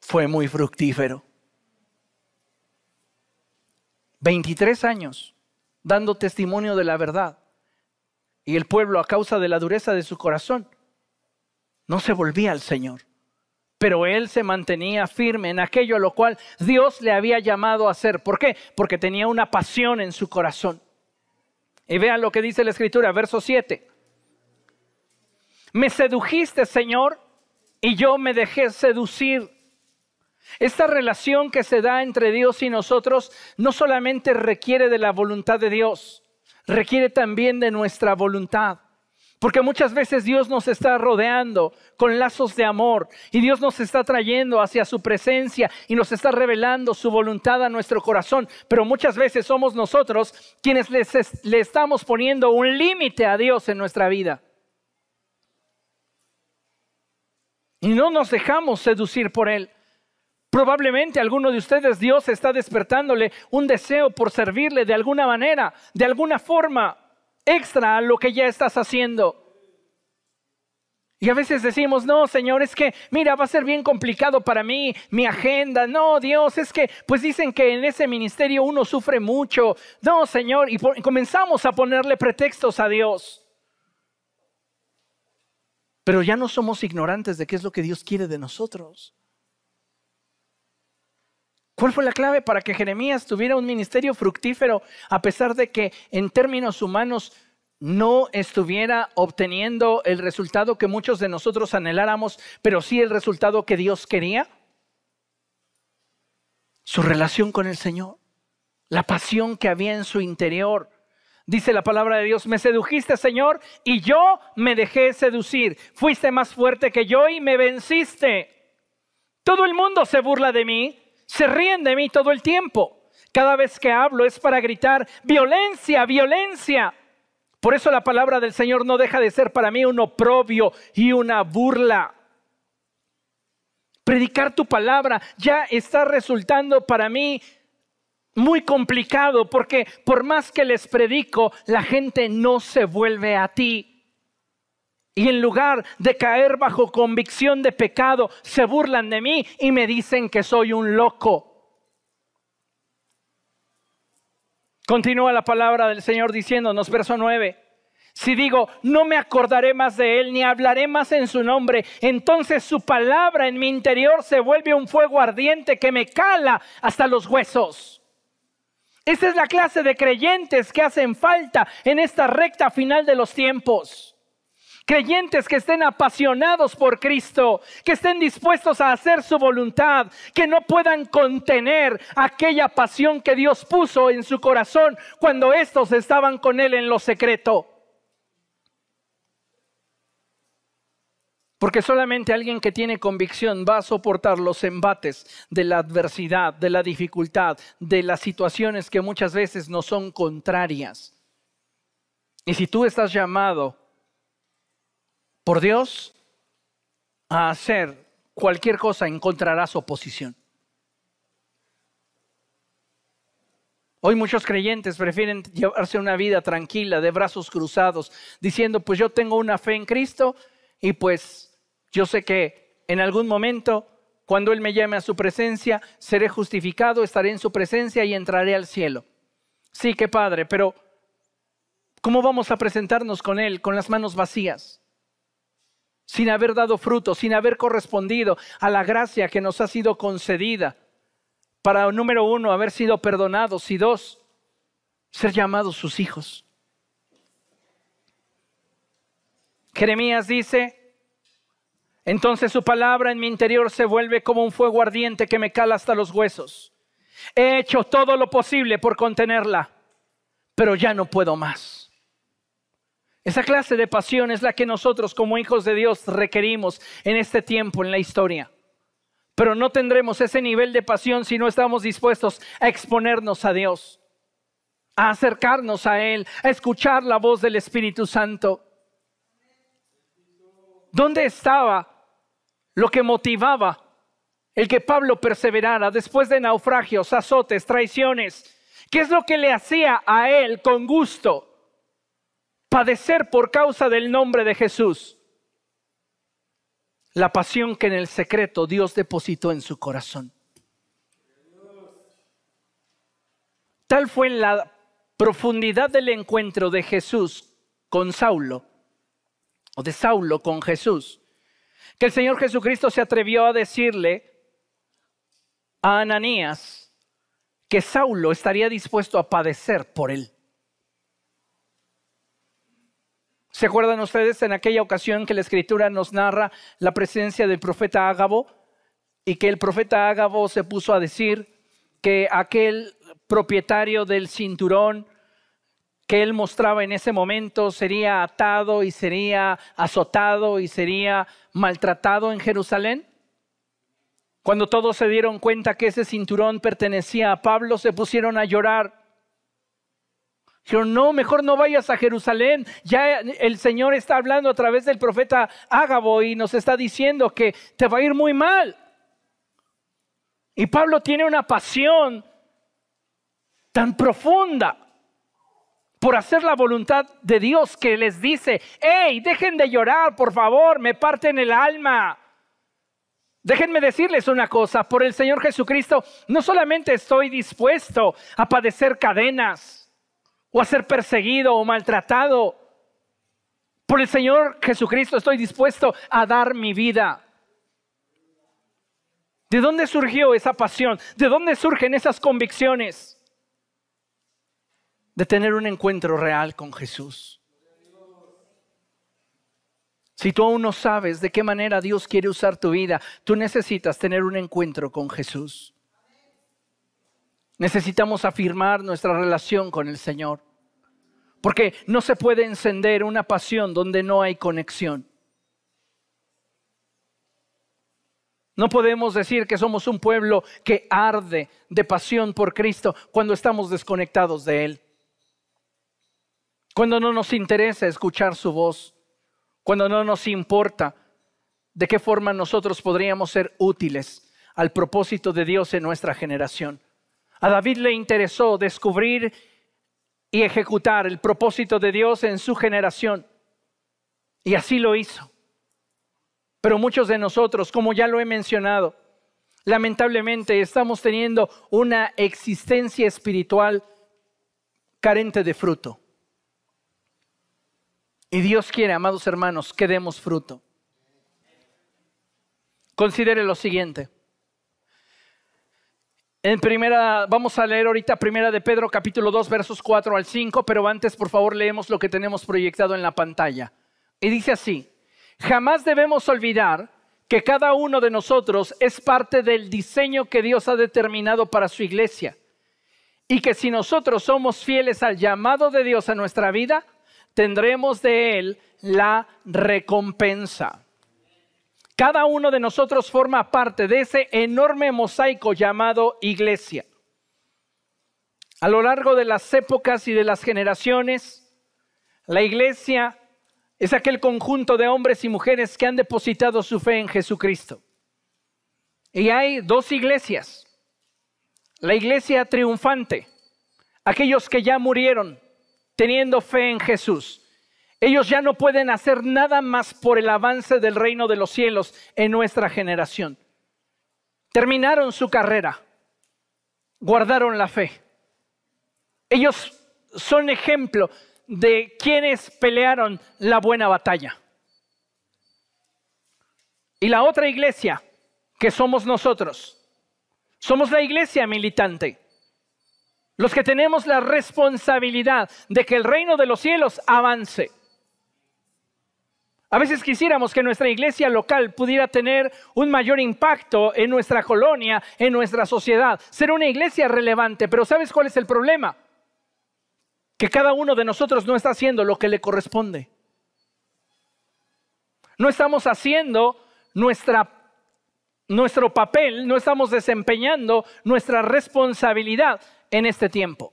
fue muy fructífero. 23 años dando testimonio de la verdad. Y el pueblo, a causa de la dureza de su corazón, no se volvía al Señor pero él se mantenía firme en aquello a lo cual Dios le había llamado a hacer. ¿Por qué? Porque tenía una pasión en su corazón. Y vean lo que dice la escritura, verso 7. Me sedujiste, Señor, y yo me dejé seducir. Esta relación que se da entre Dios y nosotros no solamente requiere de la voluntad de Dios, requiere también de nuestra voluntad. Porque muchas veces Dios nos está rodeando con lazos de amor y Dios nos está trayendo hacia su presencia y nos está revelando su voluntad a nuestro corazón. Pero muchas veces somos nosotros quienes le estamos poniendo un límite a Dios en nuestra vida. Y no nos dejamos seducir por Él. Probablemente alguno de ustedes Dios está despertándole un deseo por servirle de alguna manera, de alguna forma extra a lo que ya estás haciendo. Y a veces decimos, no, Señor, es que, mira, va a ser bien complicado para mí, mi agenda. No, Dios, es que, pues dicen que en ese ministerio uno sufre mucho. No, Señor, y, y comenzamos a ponerle pretextos a Dios. Pero ya no somos ignorantes de qué es lo que Dios quiere de nosotros. ¿Cuál fue la clave para que Jeremías tuviera un ministerio fructífero a pesar de que en términos humanos no estuviera obteniendo el resultado que muchos de nosotros anheláramos, pero sí el resultado que Dios quería? Su relación con el Señor, la pasión que había en su interior. Dice la palabra de Dios, me sedujiste Señor y yo me dejé seducir. Fuiste más fuerte que yo y me venciste. Todo el mundo se burla de mí, se ríen de mí todo el tiempo. Cada vez que hablo es para gritar, violencia, violencia. Por eso la palabra del Señor no deja de ser para mí un oprobio y una burla. Predicar tu palabra ya está resultando para mí muy complicado porque por más que les predico, la gente no se vuelve a ti. Y en lugar de caer bajo convicción de pecado, se burlan de mí y me dicen que soy un loco. Continúa la palabra del Señor diciéndonos, verso 9. Si digo, no me acordaré más de Él, ni hablaré más en su nombre, entonces su palabra en mi interior se vuelve un fuego ardiente que me cala hasta los huesos. Esa es la clase de creyentes que hacen falta en esta recta final de los tiempos. Creyentes que estén apasionados por Cristo, que estén dispuestos a hacer su voluntad, que no puedan contener aquella pasión que Dios puso en su corazón cuando estos estaban con Él en lo secreto. Porque solamente alguien que tiene convicción va a soportar los embates de la adversidad, de la dificultad, de las situaciones que muchas veces no son contrarias. Y si tú estás llamado por Dios a hacer cualquier cosa, encontrarás oposición. Hoy muchos creyentes prefieren llevarse una vida tranquila, de brazos cruzados, diciendo, pues yo tengo una fe en Cristo y pues yo sé que en algún momento, cuando Él me llame a su presencia, seré justificado, estaré en su presencia y entraré al cielo. Sí, qué padre, pero ¿cómo vamos a presentarnos con Él con las manos vacías? Sin haber dado fruto, sin haber correspondido a la gracia que nos ha sido concedida para, número uno, haber sido perdonados y dos, ser llamados sus hijos. Jeremías dice, entonces su palabra en mi interior se vuelve como un fuego ardiente que me cala hasta los huesos. He hecho todo lo posible por contenerla, pero ya no puedo más. Esa clase de pasión es la que nosotros como hijos de Dios requerimos en este tiempo, en la historia. Pero no tendremos ese nivel de pasión si no estamos dispuestos a exponernos a Dios, a acercarnos a Él, a escuchar la voz del Espíritu Santo. ¿Dónde estaba lo que motivaba el que Pablo perseverara después de naufragios, azotes, traiciones? ¿Qué es lo que le hacía a él con gusto padecer por causa del nombre de Jesús? la pasión que en el secreto Dios depositó en su corazón. Tal fue la profundidad del encuentro de Jesús con Saulo, o de Saulo con Jesús, que el Señor Jesucristo se atrevió a decirle a Ananías que Saulo estaría dispuesto a padecer por él. ¿Se acuerdan ustedes en aquella ocasión que la escritura nos narra la presencia del profeta Ágabo y que el profeta Ágabo se puso a decir que aquel propietario del cinturón que él mostraba en ese momento sería atado y sería azotado y sería maltratado en Jerusalén? Cuando todos se dieron cuenta que ese cinturón pertenecía a Pablo, se pusieron a llorar Dijeron, no, mejor no vayas a Jerusalén. Ya el Señor está hablando a través del profeta Ágabo y nos está diciendo que te va a ir muy mal. Y Pablo tiene una pasión tan profunda por hacer la voluntad de Dios que les dice, hey, dejen de llorar, por favor, me parten el alma. Déjenme decirles una cosa, por el Señor Jesucristo no solamente estoy dispuesto a padecer cadenas, o a ser perseguido o maltratado. Por el Señor Jesucristo estoy dispuesto a dar mi vida. ¿De dónde surgió esa pasión? ¿De dónde surgen esas convicciones? De tener un encuentro real con Jesús. Si tú aún no sabes de qué manera Dios quiere usar tu vida, tú necesitas tener un encuentro con Jesús. Necesitamos afirmar nuestra relación con el Señor. Porque no se puede encender una pasión donde no hay conexión. No podemos decir que somos un pueblo que arde de pasión por Cristo cuando estamos desconectados de Él. Cuando no nos interesa escuchar su voz. Cuando no nos importa de qué forma nosotros podríamos ser útiles al propósito de Dios en nuestra generación. A David le interesó descubrir y ejecutar el propósito de Dios en su generación. Y así lo hizo. Pero muchos de nosotros, como ya lo he mencionado, lamentablemente estamos teniendo una existencia espiritual carente de fruto. Y Dios quiere, amados hermanos, que demos fruto. Considere lo siguiente. En primera, vamos a leer ahorita primera de Pedro capítulo 2 versos 4 al 5, pero antes por favor leemos lo que tenemos proyectado en la pantalla. Y dice así, jamás debemos olvidar que cada uno de nosotros es parte del diseño que Dios ha determinado para su iglesia. Y que si nosotros somos fieles al llamado de Dios a nuestra vida, tendremos de Él la recompensa. Cada uno de nosotros forma parte de ese enorme mosaico llamado iglesia. A lo largo de las épocas y de las generaciones, La iglesia es aquel conjunto de hombres y mujeres que han depositado su fe en Jesucristo. Y hay dos iglesias. La iglesia triunfante, aquellos que ya murieron teniendo fe en Jesús. Ellos ya no pueden hacer nada más por el avance del reino de los cielos en nuestra generación. Terminaron su carrera, guardaron la fe. Ellos son ejemplo de quienes pelearon la buena batalla. Y la otra iglesia, que somos nosotros, somos la iglesia militante. Los que tenemos la responsabilidad de que el reino de los cielos avance. A veces quisiéramos que nuestra iglesia local pudiera tener un mayor impacto en nuestra colonia, en nuestra sociedad, ser una iglesia relevante, pero ¿sabes cuál es el problema? Que cada uno de nosotros no está haciendo lo que le corresponde. No estamos haciendo nuestra, nuestro papel, no estamos desempeñando nuestra responsabilidad en este tiempo.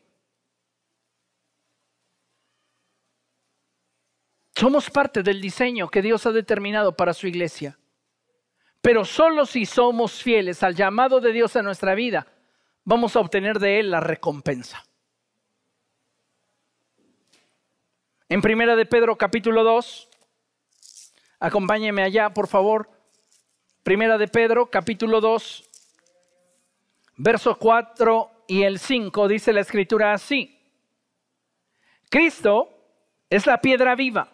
Somos parte del diseño que Dios ha determinado para su iglesia. Pero solo si somos fieles al llamado de Dios a nuestra vida, vamos a obtener de Él la recompensa. En Primera de Pedro capítulo 2, acompáñeme allá, por favor. Primera de Pedro capítulo 2, verso 4 y el 5 dice la escritura así. Cristo es la piedra viva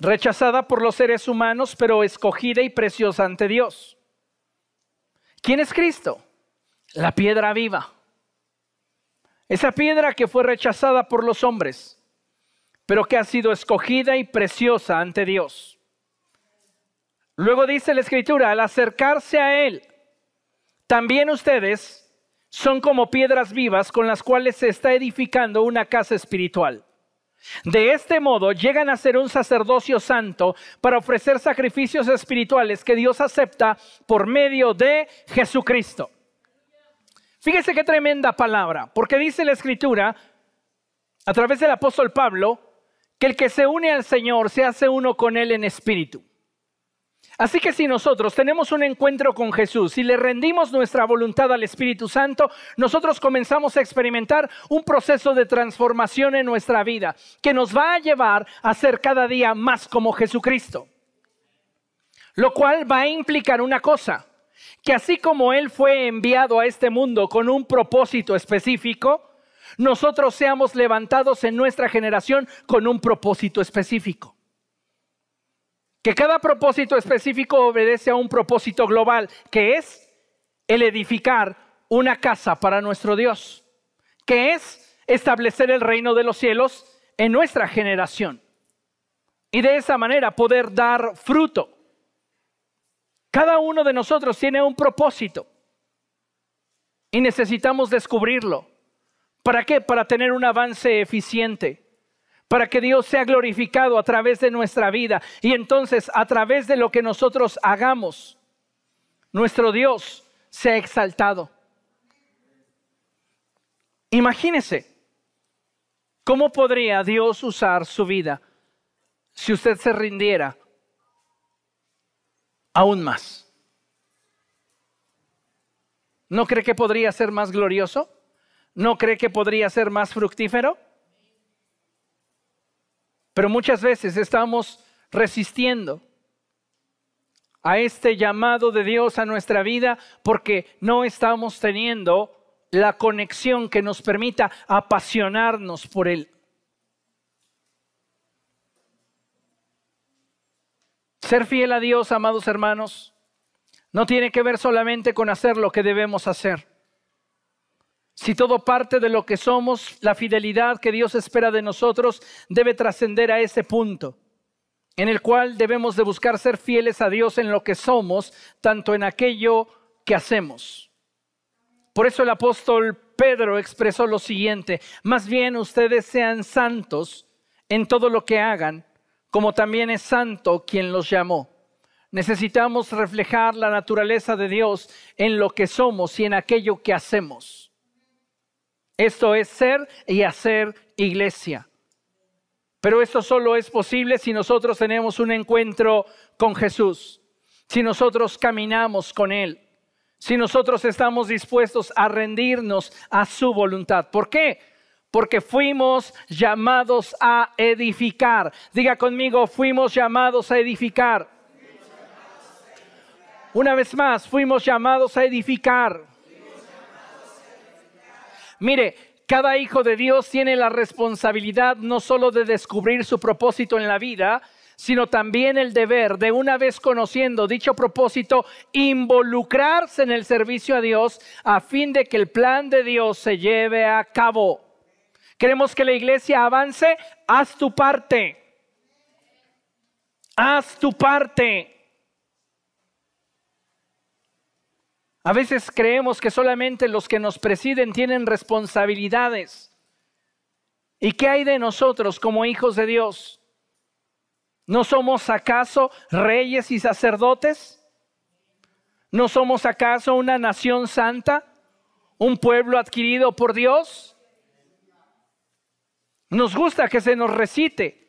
rechazada por los seres humanos, pero escogida y preciosa ante Dios. ¿Quién es Cristo? La piedra viva. Esa piedra que fue rechazada por los hombres, pero que ha sido escogida y preciosa ante Dios. Luego dice la escritura, al acercarse a Él, también ustedes son como piedras vivas con las cuales se está edificando una casa espiritual. De este modo llegan a ser un sacerdocio santo para ofrecer sacrificios espirituales que Dios acepta por medio de Jesucristo. Fíjese qué tremenda palabra, porque dice la escritura a través del apóstol Pablo que el que se une al Señor se hace uno con Él en espíritu. Así que si nosotros tenemos un encuentro con Jesús y le rendimos nuestra voluntad al Espíritu Santo, nosotros comenzamos a experimentar un proceso de transformación en nuestra vida que nos va a llevar a ser cada día más como Jesucristo. Lo cual va a implicar una cosa, que así como Él fue enviado a este mundo con un propósito específico, nosotros seamos levantados en nuestra generación con un propósito específico. Que cada propósito específico obedece a un propósito global, que es el edificar una casa para nuestro Dios, que es establecer el reino de los cielos en nuestra generación. Y de esa manera poder dar fruto. Cada uno de nosotros tiene un propósito y necesitamos descubrirlo. ¿Para qué? Para tener un avance eficiente para que Dios sea glorificado a través de nuestra vida. Y entonces, a través de lo que nosotros hagamos, nuestro Dios sea exaltado. Imagínese, ¿cómo podría Dios usar su vida si usted se rindiera aún más? ¿No cree que podría ser más glorioso? ¿No cree que podría ser más fructífero? Pero muchas veces estamos resistiendo a este llamado de Dios a nuestra vida porque no estamos teniendo la conexión que nos permita apasionarnos por Él. Ser fiel a Dios, amados hermanos, no tiene que ver solamente con hacer lo que debemos hacer. Si todo parte de lo que somos, la fidelidad que Dios espera de nosotros debe trascender a ese punto, en el cual debemos de buscar ser fieles a Dios en lo que somos, tanto en aquello que hacemos. Por eso el apóstol Pedro expresó lo siguiente, más bien ustedes sean santos en todo lo que hagan, como también es santo quien los llamó. Necesitamos reflejar la naturaleza de Dios en lo que somos y en aquello que hacemos. Esto es ser y hacer iglesia. Pero esto solo es posible si nosotros tenemos un encuentro con Jesús, si nosotros caminamos con Él, si nosotros estamos dispuestos a rendirnos a su voluntad. ¿Por qué? Porque fuimos llamados a edificar. Diga conmigo, fuimos llamados a edificar. Una vez más, fuimos llamados a edificar. Mire, cada hijo de Dios tiene la responsabilidad no solo de descubrir su propósito en la vida, sino también el deber de una vez conociendo dicho propósito, involucrarse en el servicio a Dios a fin de que el plan de Dios se lleve a cabo. Queremos que la iglesia avance, haz tu parte. Haz tu parte. A veces creemos que solamente los que nos presiden tienen responsabilidades. ¿Y qué hay de nosotros como hijos de Dios? ¿No somos acaso reyes y sacerdotes? ¿No somos acaso una nación santa? ¿Un pueblo adquirido por Dios? Nos gusta que se nos recite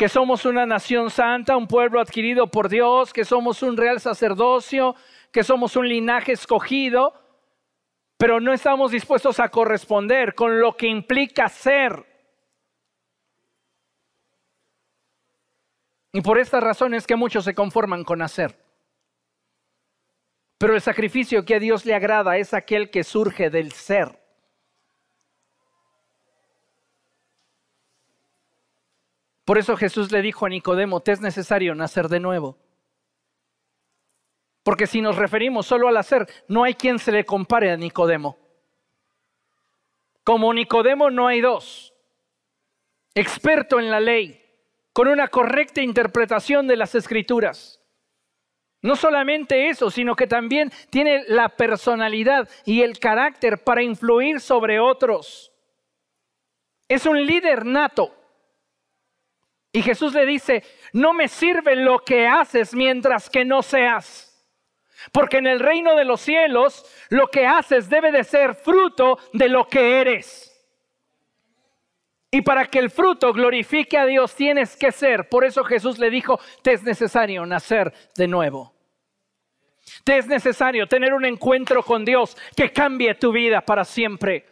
que somos una nación santa, un pueblo adquirido por Dios, que somos un real sacerdocio, que somos un linaje escogido, pero no estamos dispuestos a corresponder con lo que implica ser. Y por estas razones que muchos se conforman con hacer. Pero el sacrificio que a Dios le agrada es aquel que surge del ser. Por eso Jesús le dijo a Nicodemo, te es necesario nacer de nuevo. Porque si nos referimos solo al hacer, no hay quien se le compare a Nicodemo. Como Nicodemo no hay dos. Experto en la ley, con una correcta interpretación de las escrituras. No solamente eso, sino que también tiene la personalidad y el carácter para influir sobre otros. Es un líder nato. Y Jesús le dice, no me sirve lo que haces mientras que no seas. Porque en el reino de los cielos lo que haces debe de ser fruto de lo que eres. Y para que el fruto glorifique a Dios tienes que ser. Por eso Jesús le dijo, te es necesario nacer de nuevo. Te es necesario tener un encuentro con Dios que cambie tu vida para siempre.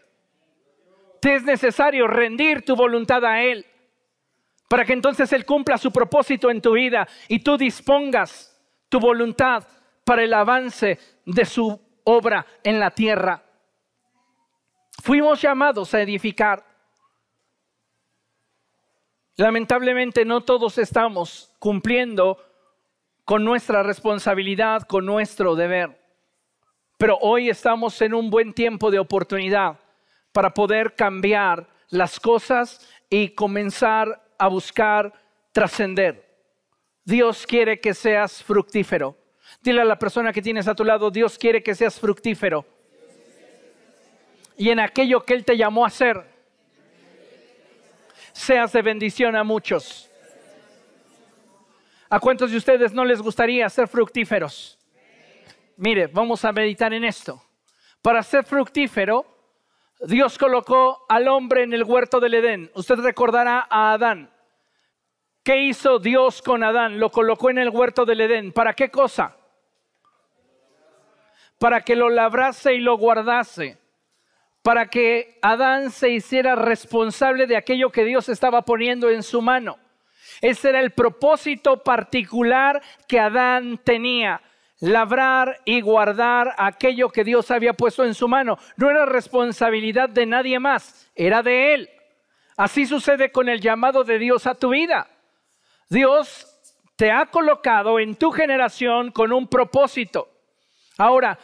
Te es necesario rendir tu voluntad a Él para que entonces Él cumpla su propósito en tu vida y tú dispongas tu voluntad para el avance de su obra en la tierra. Fuimos llamados a edificar. Lamentablemente no todos estamos cumpliendo con nuestra responsabilidad, con nuestro deber. Pero hoy estamos en un buen tiempo de oportunidad para poder cambiar las cosas y comenzar a buscar trascender. Dios quiere que seas fructífero. Dile a la persona que tienes a tu lado, Dios quiere que seas fructífero. Y en aquello que Él te llamó a hacer, seas de bendición a muchos. ¿A cuántos de ustedes no les gustaría ser fructíferos? Mire, vamos a meditar en esto. Para ser fructífero, Dios colocó al hombre en el huerto del Edén. Usted recordará a Adán. ¿Qué hizo Dios con Adán? Lo colocó en el huerto del Edén. ¿Para qué cosa? Para que lo labrase y lo guardase. Para que Adán se hiciera responsable de aquello que Dios estaba poniendo en su mano. Ese era el propósito particular que Adán tenía. Labrar y guardar aquello que Dios había puesto en su mano. No era responsabilidad de nadie más, era de Él. Así sucede con el llamado de Dios a tu vida. Dios te ha colocado en tu generación con un propósito. Ahora,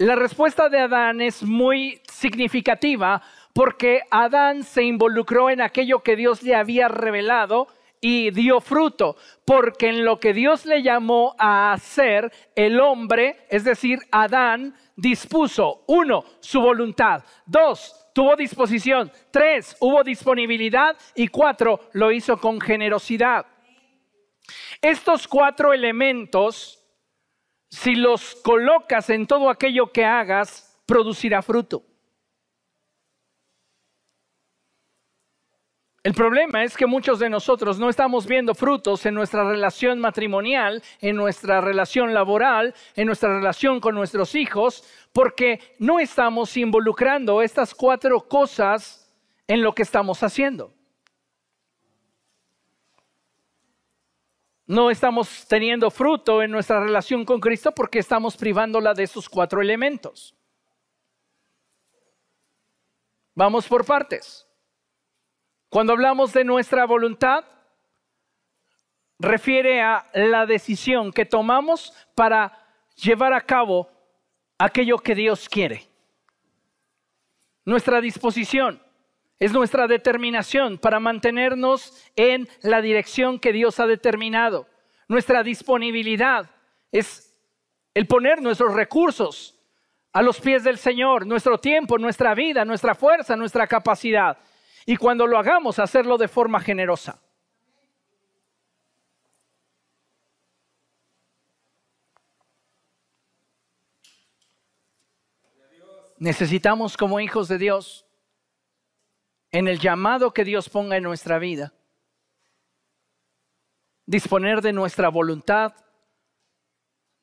la respuesta de Adán es muy significativa porque Adán se involucró en aquello que Dios le había revelado y dio fruto, porque en lo que Dios le llamó a hacer, el hombre, es decir, Adán, dispuso, uno, su voluntad, dos, tuvo disposición, tres, hubo disponibilidad y cuatro, lo hizo con generosidad. Estos cuatro elementos, si los colocas en todo aquello que hagas, producirá fruto. El problema es que muchos de nosotros no estamos viendo frutos en nuestra relación matrimonial, en nuestra relación laboral, en nuestra relación con nuestros hijos, porque no estamos involucrando estas cuatro cosas en lo que estamos haciendo. No estamos teniendo fruto en nuestra relación con Cristo porque estamos privándola de esos cuatro elementos. Vamos por partes. Cuando hablamos de nuestra voluntad, refiere a la decisión que tomamos para llevar a cabo aquello que Dios quiere. Nuestra disposición es nuestra determinación para mantenernos en la dirección que Dios ha determinado. Nuestra disponibilidad es el poner nuestros recursos a los pies del Señor, nuestro tiempo, nuestra vida, nuestra fuerza, nuestra capacidad y cuando lo hagamos, hacerlo de forma generosa. Necesitamos como hijos de Dios, en el llamado que Dios ponga en nuestra vida, disponer de nuestra voluntad,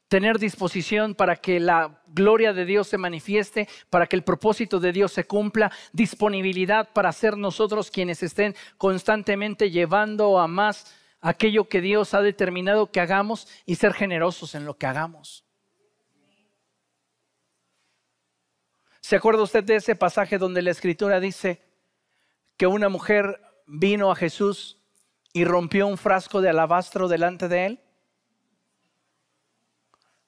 tener disposición para que la gloria de Dios se manifieste, para que el propósito de Dios se cumpla, disponibilidad para ser nosotros quienes estén constantemente llevando a más aquello que Dios ha determinado que hagamos y ser generosos en lo que hagamos. ¿Se acuerda usted de ese pasaje donde la escritura dice que una mujer vino a Jesús y rompió un frasco de alabastro delante de él?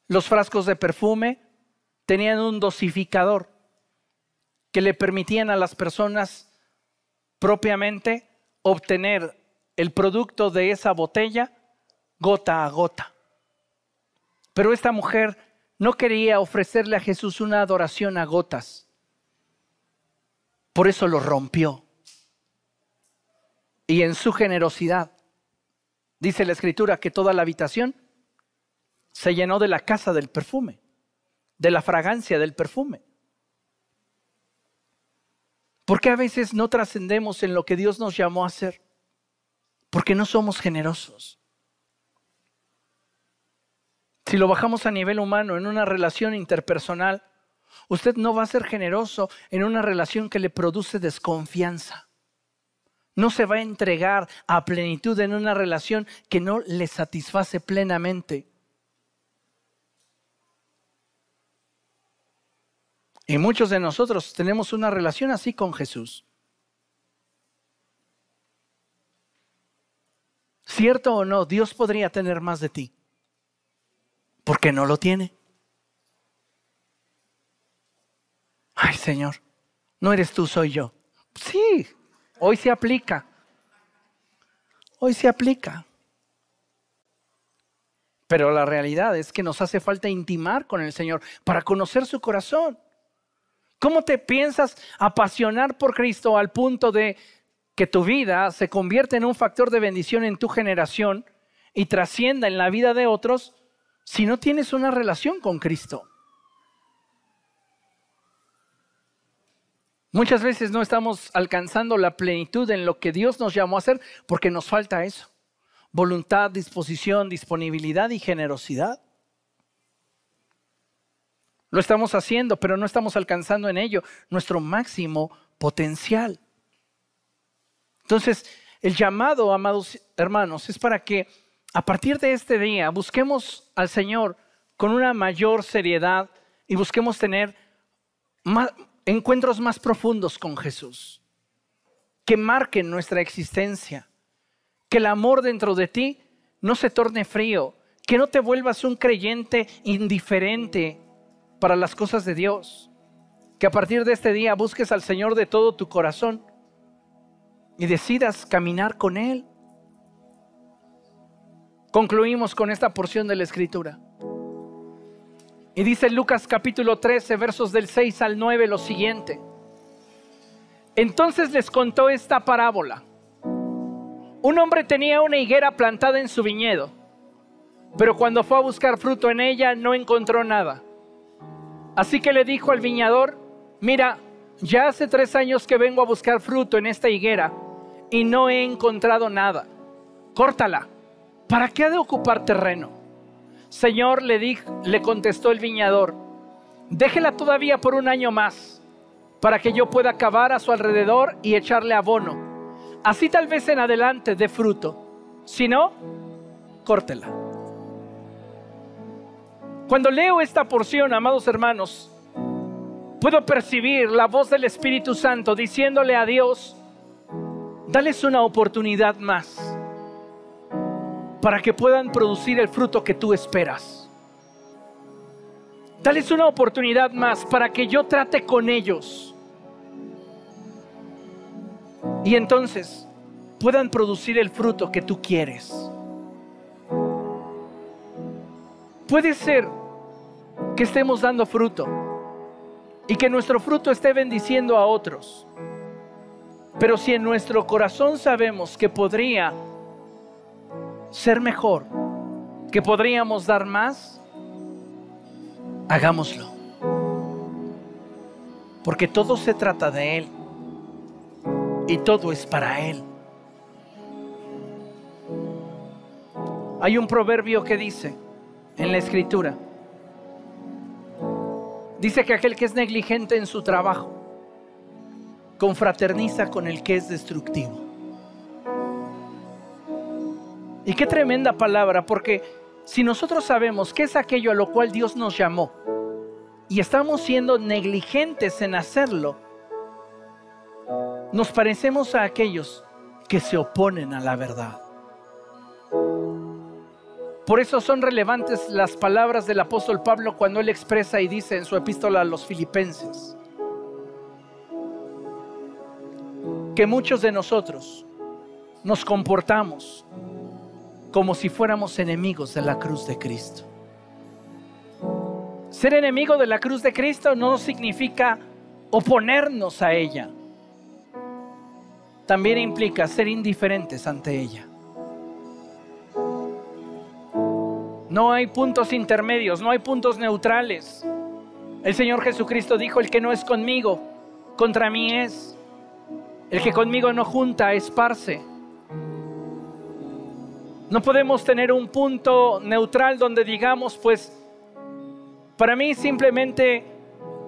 Los frascos de perfume tenían un dosificador que le permitían a las personas propiamente obtener el producto de esa botella gota a gota. Pero esta mujer no quería ofrecerle a Jesús una adoración a gotas. Por eso lo rompió. Y en su generosidad, dice la escritura que toda la habitación se llenó de la casa del perfume, de la fragancia del perfume. ¿Por qué a veces no trascendemos en lo que Dios nos llamó a hacer? Porque no somos generosos. Si lo bajamos a nivel humano, en una relación interpersonal, usted no va a ser generoso en una relación que le produce desconfianza. No se va a entregar a plenitud en una relación que no le satisface plenamente. Y muchos de nosotros tenemos una relación así con Jesús. ¿Cierto o no? Dios podría tener más de ti. Porque no lo tiene. Ay, Señor, no eres tú, soy yo. Sí, hoy se aplica. Hoy se aplica. Pero la realidad es que nos hace falta intimar con el Señor para conocer su corazón. ¿Cómo te piensas apasionar por Cristo al punto de que tu vida se convierta en un factor de bendición en tu generación y trascienda en la vida de otros si no tienes una relación con Cristo? Muchas veces no estamos alcanzando la plenitud en lo que Dios nos llamó a hacer porque nos falta eso. Voluntad, disposición, disponibilidad y generosidad. Lo estamos haciendo, pero no estamos alcanzando en ello nuestro máximo potencial. Entonces, el llamado, amados hermanos, es para que a partir de este día busquemos al Señor con una mayor seriedad y busquemos tener encuentros más profundos con Jesús, que marquen nuestra existencia, que el amor dentro de ti no se torne frío, que no te vuelvas un creyente indiferente para las cosas de Dios. Que a partir de este día busques al Señor de todo tu corazón y decidas caminar con Él. Concluimos con esta porción de la Escritura. Y dice Lucas capítulo 13, versos del 6 al 9 lo siguiente. Entonces les contó esta parábola. Un hombre tenía una higuera plantada en su viñedo, pero cuando fue a buscar fruto en ella no encontró nada. Así que le dijo al viñador, mira, ya hace tres años que vengo a buscar fruto en esta higuera y no he encontrado nada. Córtala. ¿Para qué ha de ocupar terreno? Señor, le, di, le contestó el viñador, déjela todavía por un año más, para que yo pueda cavar a su alrededor y echarle abono. Así tal vez en adelante dé fruto. Si no, córtela. Cuando leo esta porción, amados hermanos, puedo percibir la voz del Espíritu Santo diciéndole a Dios, dales una oportunidad más para que puedan producir el fruto que tú esperas. Dales una oportunidad más para que yo trate con ellos. Y entonces puedan producir el fruto que tú quieres. Puede ser que estemos dando fruto y que nuestro fruto esté bendiciendo a otros. Pero si en nuestro corazón sabemos que podría ser mejor, que podríamos dar más, hagámoslo. Porque todo se trata de Él y todo es para Él. Hay un proverbio que dice en la escritura, dice que aquel que es negligente en su trabajo, confraterniza con el que es destructivo. Y qué tremenda palabra, porque si nosotros sabemos qué es aquello a lo cual Dios nos llamó y estamos siendo negligentes en hacerlo, nos parecemos a aquellos que se oponen a la verdad. Por eso son relevantes las palabras del apóstol Pablo cuando él expresa y dice en su epístola a los filipenses que muchos de nosotros nos comportamos como si fuéramos enemigos de la cruz de Cristo. Ser enemigo de la cruz de Cristo no significa oponernos a ella. También implica ser indiferentes ante ella. No hay puntos intermedios, no hay puntos neutrales. El Señor Jesucristo dijo, el que no es conmigo, contra mí es. El que conmigo no junta, esparce. No podemos tener un punto neutral donde digamos, pues, para mí simplemente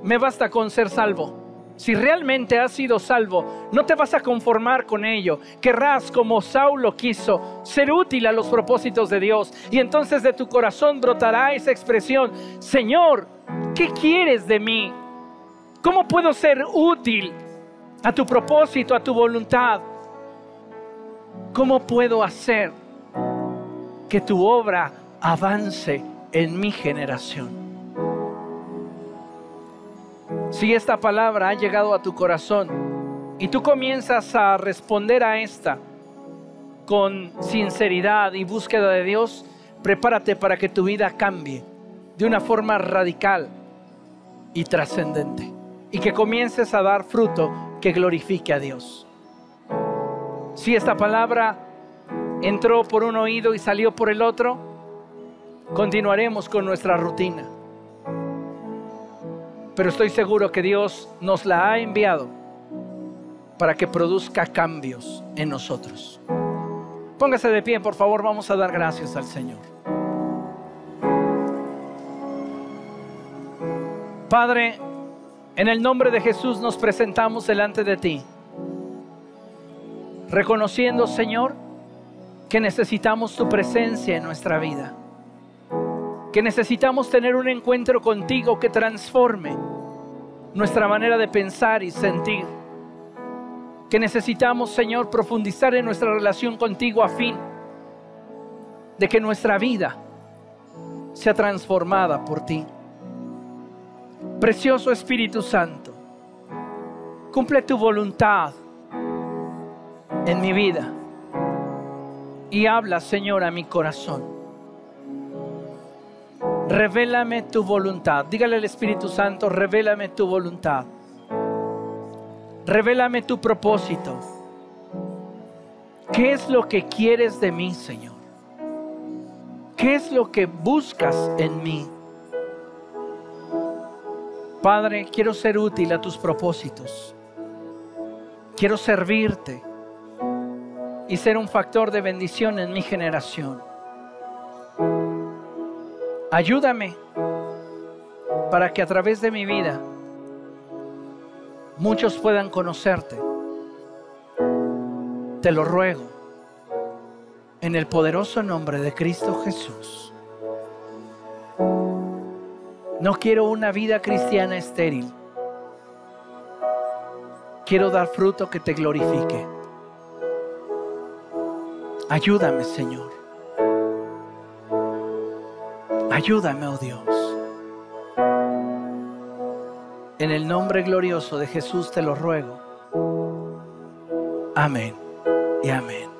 me basta con ser salvo. Si realmente has sido salvo, no te vas a conformar con ello. Querrás, como Saulo quiso, ser útil a los propósitos de Dios. Y entonces de tu corazón brotará esa expresión, Señor, ¿qué quieres de mí? ¿Cómo puedo ser útil a tu propósito, a tu voluntad? ¿Cómo puedo hacer que tu obra avance en mi generación. Si esta palabra ha llegado a tu corazón y tú comienzas a responder a esta con sinceridad y búsqueda de Dios, prepárate para que tu vida cambie de una forma radical y trascendente y que comiences a dar fruto que glorifique a Dios. Si esta palabra entró por un oído y salió por el otro, continuaremos con nuestra rutina. Pero estoy seguro que Dios nos la ha enviado para que produzca cambios en nosotros. Póngase de pie, por favor, vamos a dar gracias al Señor. Padre, en el nombre de Jesús nos presentamos delante de ti, reconociendo, Señor, que necesitamos tu presencia en nuestra vida, que necesitamos tener un encuentro contigo que transforme nuestra manera de pensar y sentir, que necesitamos, Señor, profundizar en nuestra relación contigo a fin de que nuestra vida sea transformada por ti. Precioso Espíritu Santo, cumple tu voluntad en mi vida y habla, Señor, a mi corazón. Revélame tu voluntad. Dígale al Espíritu Santo, revélame tu voluntad. Revélame tu propósito. ¿Qué es lo que quieres de mí, Señor? ¿Qué es lo que buscas en mí? Padre, quiero ser útil a tus propósitos. Quiero servirte y ser un factor de bendición en mi generación. Ayúdame para que a través de mi vida muchos puedan conocerte. Te lo ruego en el poderoso nombre de Cristo Jesús. No quiero una vida cristiana estéril. Quiero dar fruto que te glorifique. Ayúdame, Señor. Ayúdame, oh Dios. En el nombre glorioso de Jesús te lo ruego. Amén y amén.